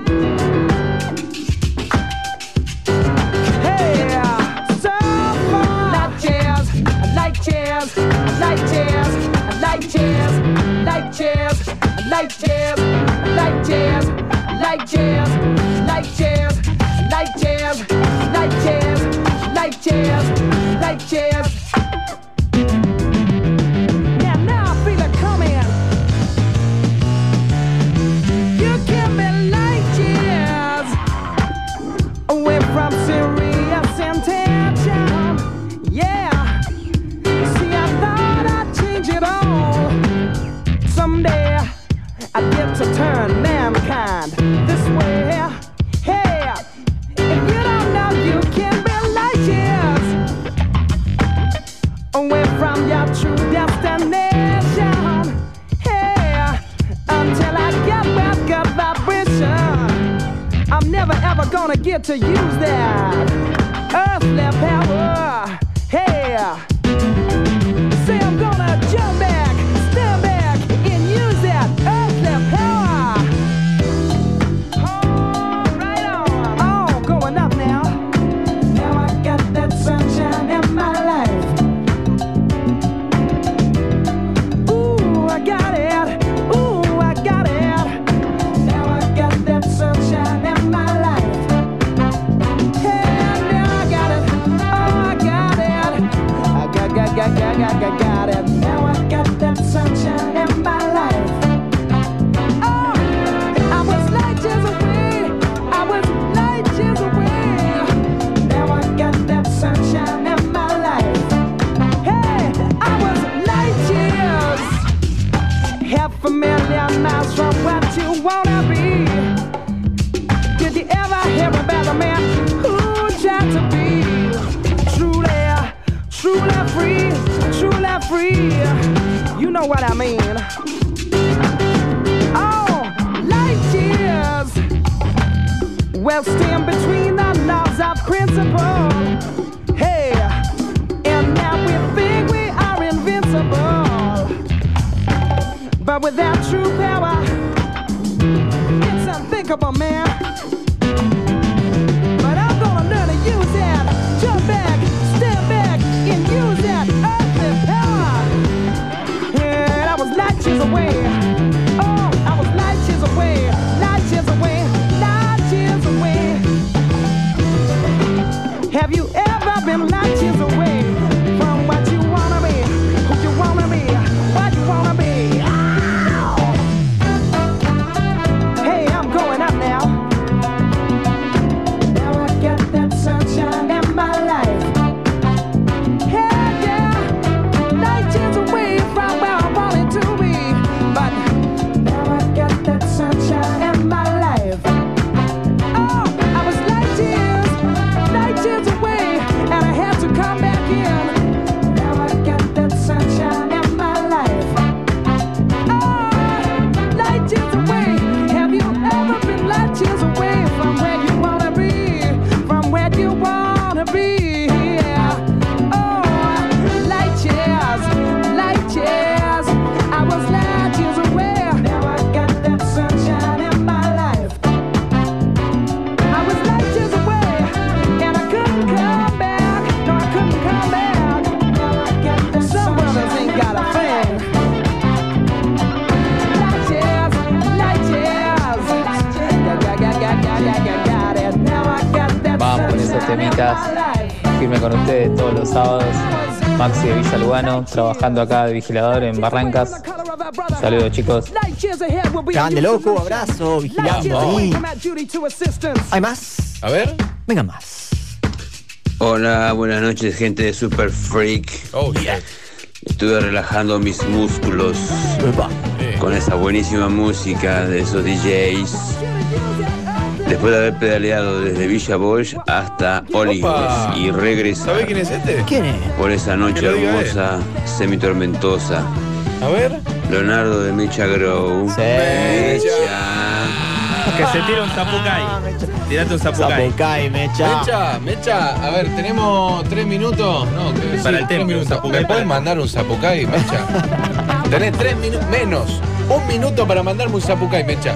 firme con ustedes todos los sábados. Maxi de Villalugano, trabajando acá de vigilador en Barrancas. Saludos chicos. Grande loco, abrazo, vigilando ahí. ¿Hay más? A ver. Venga más. Hola, buenas noches gente de Super Freak. Oh, yeah. Estuve relajando mis músculos con esa buenísima música de esos DJs Después de haber pedaleado desde Villa Bosch hasta Olivos y regresar ¿Sabe quién es este? ¿Quién es? por esa noche hermosa, semitormentosa. A ver. Leonardo de Mecha Grow. Que se tira un zapucay. Tirate un zapucay. Zapucay, mecha. Mecha, Mecha, a ver, tenemos tres minutos. No, que Para el tres temple, un zapucay ¿Me puedes mandar un zapucay, Mecha? Tenés tres minutos menos. Un minuto para mandarme un zapucay, Mecha.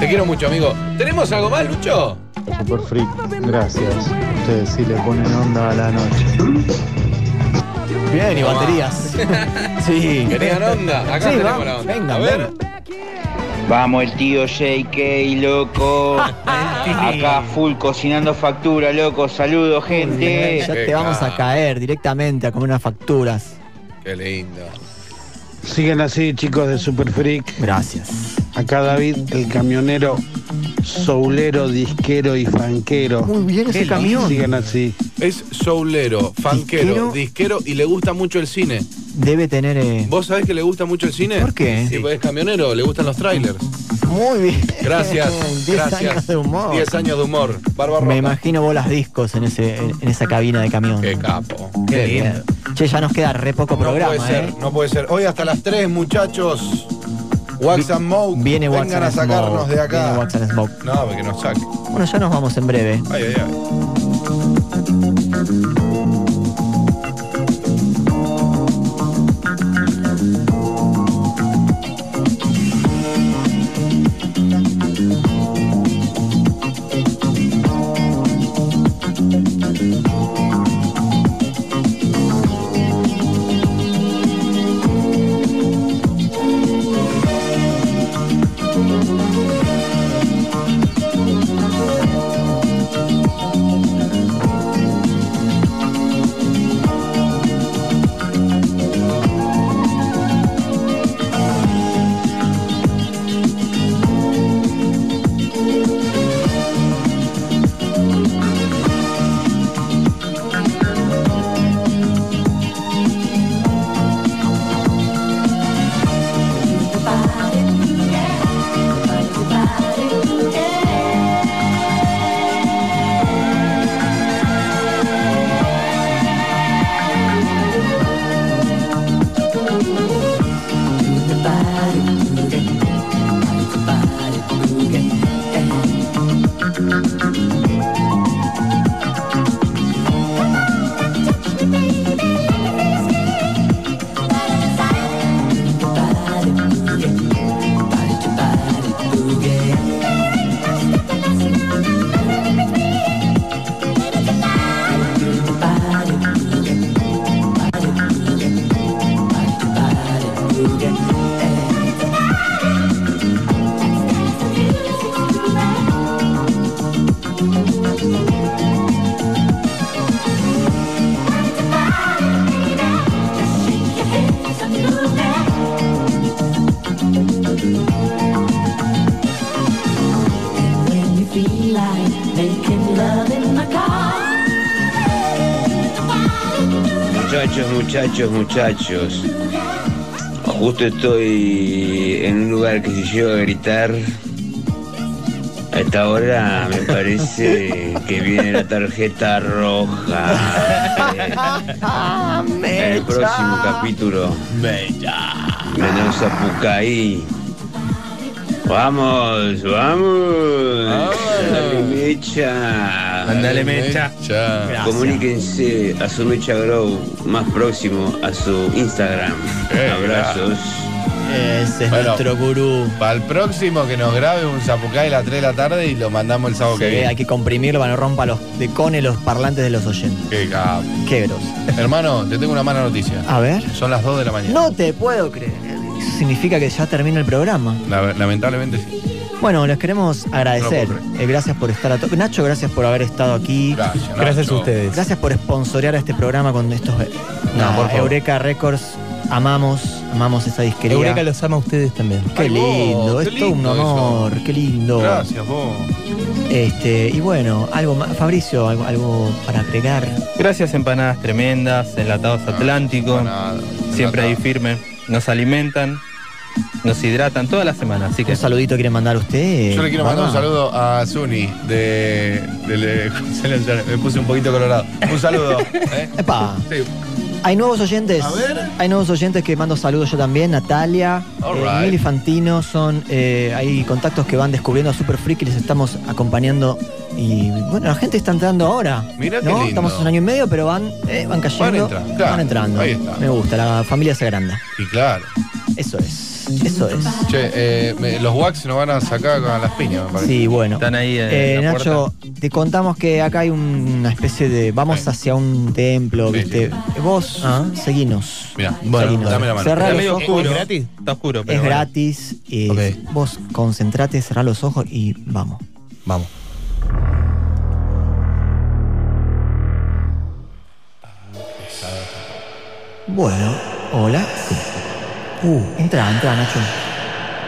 Te quiero mucho, amigo. ¿Tenemos algo más, Lucho? Super Freak, gracias. Ustedes sí le ponen onda a la noche. Bien, y baterías. sí. ¿Querían onda? Acá Sí, tenemos vamos, la onda. venga, a ver. Vamos el tío JK, loco. Acá full cocinando factura, loco. Saludos, gente. Ya te vamos a caer directamente a comer unas facturas. Qué lindo. Sigan así, chicos de Super Freak. Gracias. Acá David, el camionero soulero, disquero y fanquero. Muy bien ese lindo. camión. Sigan así. Es soulero, fanquero, Disquero. disquero y le gusta mucho el cine. Debe tener. eh, ¿Vos sabés que le gusta mucho el cine? ¿Por qué? Sí, pues es camionero, le gustan los trailers. Muy bien. Gracias. 10 gracias. años de humor. 10 años de humor. Barba Me imagino bolas discos en, ese, en, esa cabina de camión. Qué capo. Qué bien. Che, ya nos queda re poco programa, no puede ser, ¿eh? no puede ser. Hoy hasta las 3, muchachos. Wax and Smoke. Viene Wax Vengan and a sacarnos Smoke, de acá. viene Wax and Smoke. No, porque nos saque. Bueno, ya nos vamos en breve. Ay, ay, ay. Muchachos, muchachos, muchachos. Justo estoy en un lugar que si llego a gritar, a esta hora me parece que viene la tarjeta roja. En el próximo capítulo. Menos Zapucaí. Vamos, vamos. Dale mecha. Mandale mecha. Gracias. Comuníquense a su Mecha Grow más próximo a su Instagram. Eh, Abrazos. Ese es Bueno, nuestro gurú. Para el próximo que nos grabe un zapucay a las 3 de la tarde y lo mandamos el sábado Sí, que viene. hay que comprimirlo para no rompa los decones los parlantes de los oyentes. Qué capo. Qué grosso. Hermano, te tengo una mala noticia. A ver. Son las 2 de la mañana. No te puedo creer. Eso significa que ya termina el programa. La- lamentablemente sí. Bueno, les queremos agradecer. No Eh, gracias por estar a tope. Nacho, gracias por haber estado aquí. Gracias, Gracias Nacho. a ustedes. Gracias por sponsorear a este programa con estos. eh, nada, por favor. Eureka Records. Amamos, amamos esa disquería. Eureka los ama a ustedes también. Qué Ay, vos, lindo, qué es todo un eso. honor, qué lindo. Gracias, vos. Este, y bueno, algo más, Fabricio, algo, algo para agregar. Gracias, empanadas tremendas, enlatados atlánticos. Nada, Siempre ahí firme. Nos alimentan, nos hidratan toda la semana. Así que Un saludito quiere mandar usted. Yo le quiero mandar un saludo a Zuni de, de- Me puse un poquito colorado. Un saludo. ¿eh? Epa. Sí. Hay nuevos oyentes. A ver. Hay nuevos oyentes que mando saludos yo también. Natalia, eh, right. Mili Fantino. Son, eh, hay contactos que van descubriendo a Super Freak y les estamos acompañando. Y bueno, la gente está entrando ahora. Mira qué ¿no? lindo. Estamos en un año y medio, pero van, eh, van cayendo. Van entrando, claro. Van entrando. Ahí está. Me gusta, la familia se agranda. Y claro. Eso es. Eso es. Che, eh, me- los wax nos van a sacar con las piñas, me parece. Sí, bueno. están ahí en Eh, la Nacho, puerta. te contamos que acá hay una especie de. Vamos hacia un templo, Sí, ¿viste? Vos, Ah. seguinos. Mira, Bueno, dame, dame la mano. Cerrá Está los medio ojos. oscuro. ¿Es gratis? Está oscuro, pero Es bueno. gratis. y Ok. Vos concentrate, cerrá los ojos y vamos. Vamos. Bueno, hola. Uh, entra, entra, Nacho.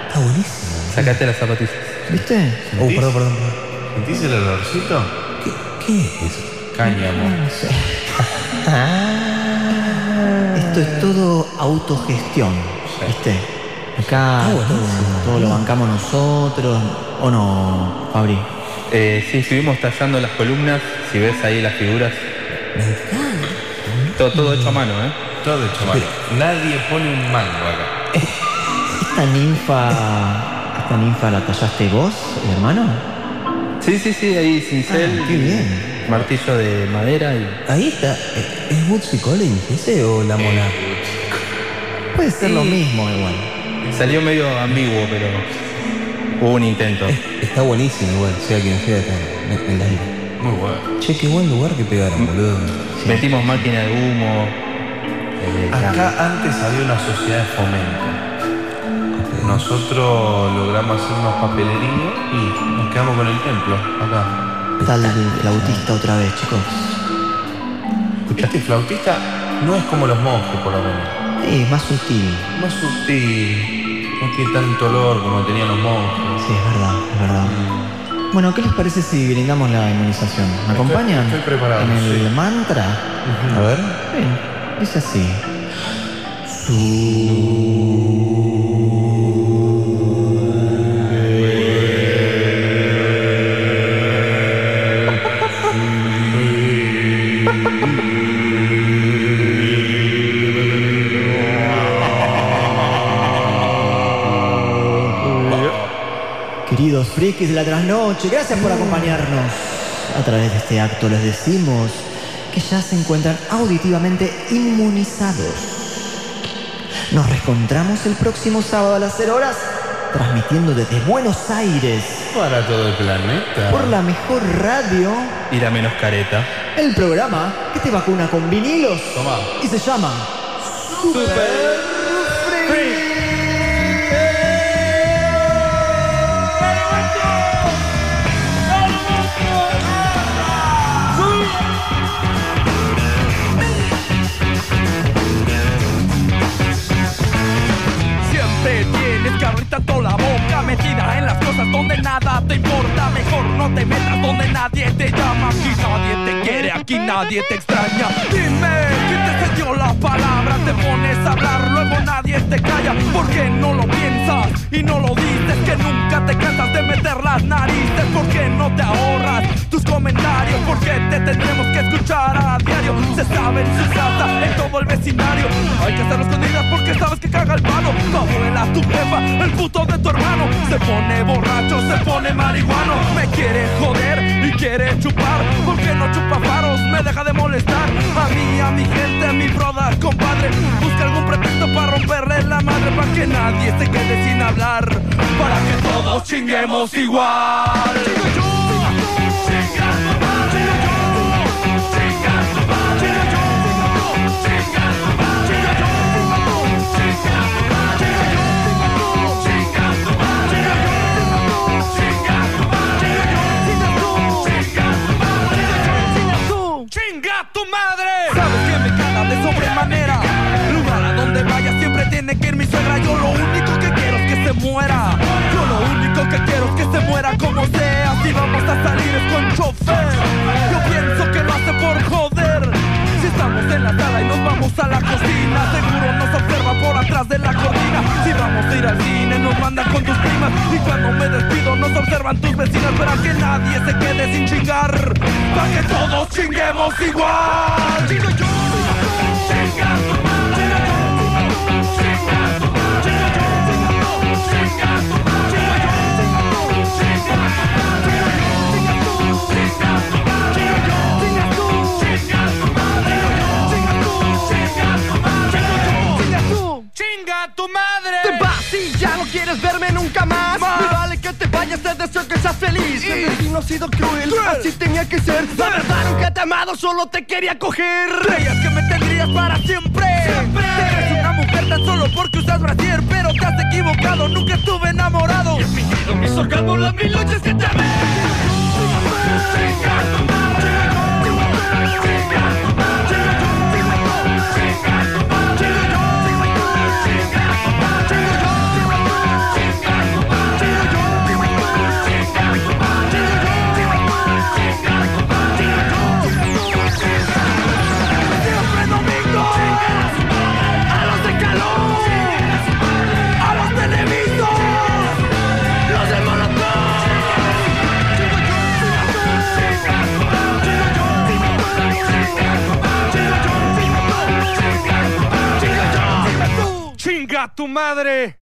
Está buenísimo. Sacate las zapatillas. ¿Viste? Oh, perdón, perdón. perdón. ¿Sentís el olorcito? ¿Qué es eso? Cáñamo. No sé. Esto es todo autogestión, ¿viste? Acá todo, todo lo bancamos nosotros. ¿O no, Fabri? Eh, sí, estuvimos tallando las columnas. Si ves ahí las figuras. Todo, todo hecho a mano, ¿eh? Todo hecho. Nadie pone un mango acá. ¿Esta ninfa. ¿Esta ninfa la tallaste vos, hermano? Sí, sí, sí, ahí cincel. Ah, qué bien. Martillo de madera y. Ahí está. ¿Es Bootsy Collins ese o la mona? Puede ser lo mismo igual. Salió medio ambiguo, pero hubo un intento. Está buenísimo igual, sea quien sea acá en, en la isla. Muy bueno. Che, qué buen lugar que pegaron, boludo. Metimos máquina de humo. Acá antes había una sociedad de fomento. Nosotros logramos hacer unos papeleríos y nos quedamos con el templo acá. Está el flautista otra vez, chicos. Este flautista no es como los monjes, por lo menos. Sí, más sutil. Más sutil. No tiene tanto olor como tenían los monjes. Sí, es verdad, es verdad. Bueno, ¿qué les parece si brindamos la inmunización? ¿Me acompañan? estoy preparado, En el sí. mantra. A ver. Bien, dice así. Queridos frikis de la trasnoche, gracias por acompañarnos. A través de este acto les decimos que ya se encuentran auditivamente inmunizados. Nos reencontramos el próximo sábado a las 0 horas, transmitiendo desde Buenos Aires Para todo el planeta. por la mejor radio, Y la menos careta. el programa que te vacuna con vinilos Toma. y se llama Super Metida en las cosas donde nada te importa. Mejor no te metas donde nadie te llama. Aquí nadie te quiere, aquí nadie te extraña. Dime, ¿quién te cedió la palabra? Te pones a hablar, luego nadie te calla. ¿Por qué no lo piensas y no lo dices? Que nunca te cansas de meter las narices. ¿Por qué no te ahorras tus comentarios? ¿Por qué te tendremos que escuchar a diario? Se sabe su casa, en todo el vecindario. Hay que hacerlo escondidas porque sabes que caga el palo. Tu abuela, tu jefa, el puto de tu hermano. Se pone borracho, se pone marihuano. Me quiere joder y quiere chupar. ¿Por qué no chupa faros? Me deja de molestar. A mí, a mi gente, a mi brother, compadre. Busca algún pretexto para romperle la madre Para que nadie se quede sin hablar. Para que todos chinguemos igual muera. Yo lo único que quiero es que se muera como sea. Si vamos a salir es con chofer. Yo pienso que lo hace por joder. Si estamos en la sala y nos vamos a la cocina, seguro nos observa por atrás de la cortina. Si vamos a ir al cine, nos mandan con tus primas. Y cuando me despido, nos observan tus vecinas para que nadie se quede sin chingar. Para que todos chinguemos igual. Quieres verme nunca más. Me vale que te vayas, te deseo que seas feliz. El destino ha sido cruel, así tenía que ser. La verdad nunca te he amado, solo te quería coger. Creías que me tendrías para siempre. Siempre. Eres una mujer tan solo porque usas brasier, pero te has equivocado. Nunca estuve enamorado. Y he fingido mis orgasmos las mil noches que te amé. Chinga tu madre. Chinga tu madre. Tu madre.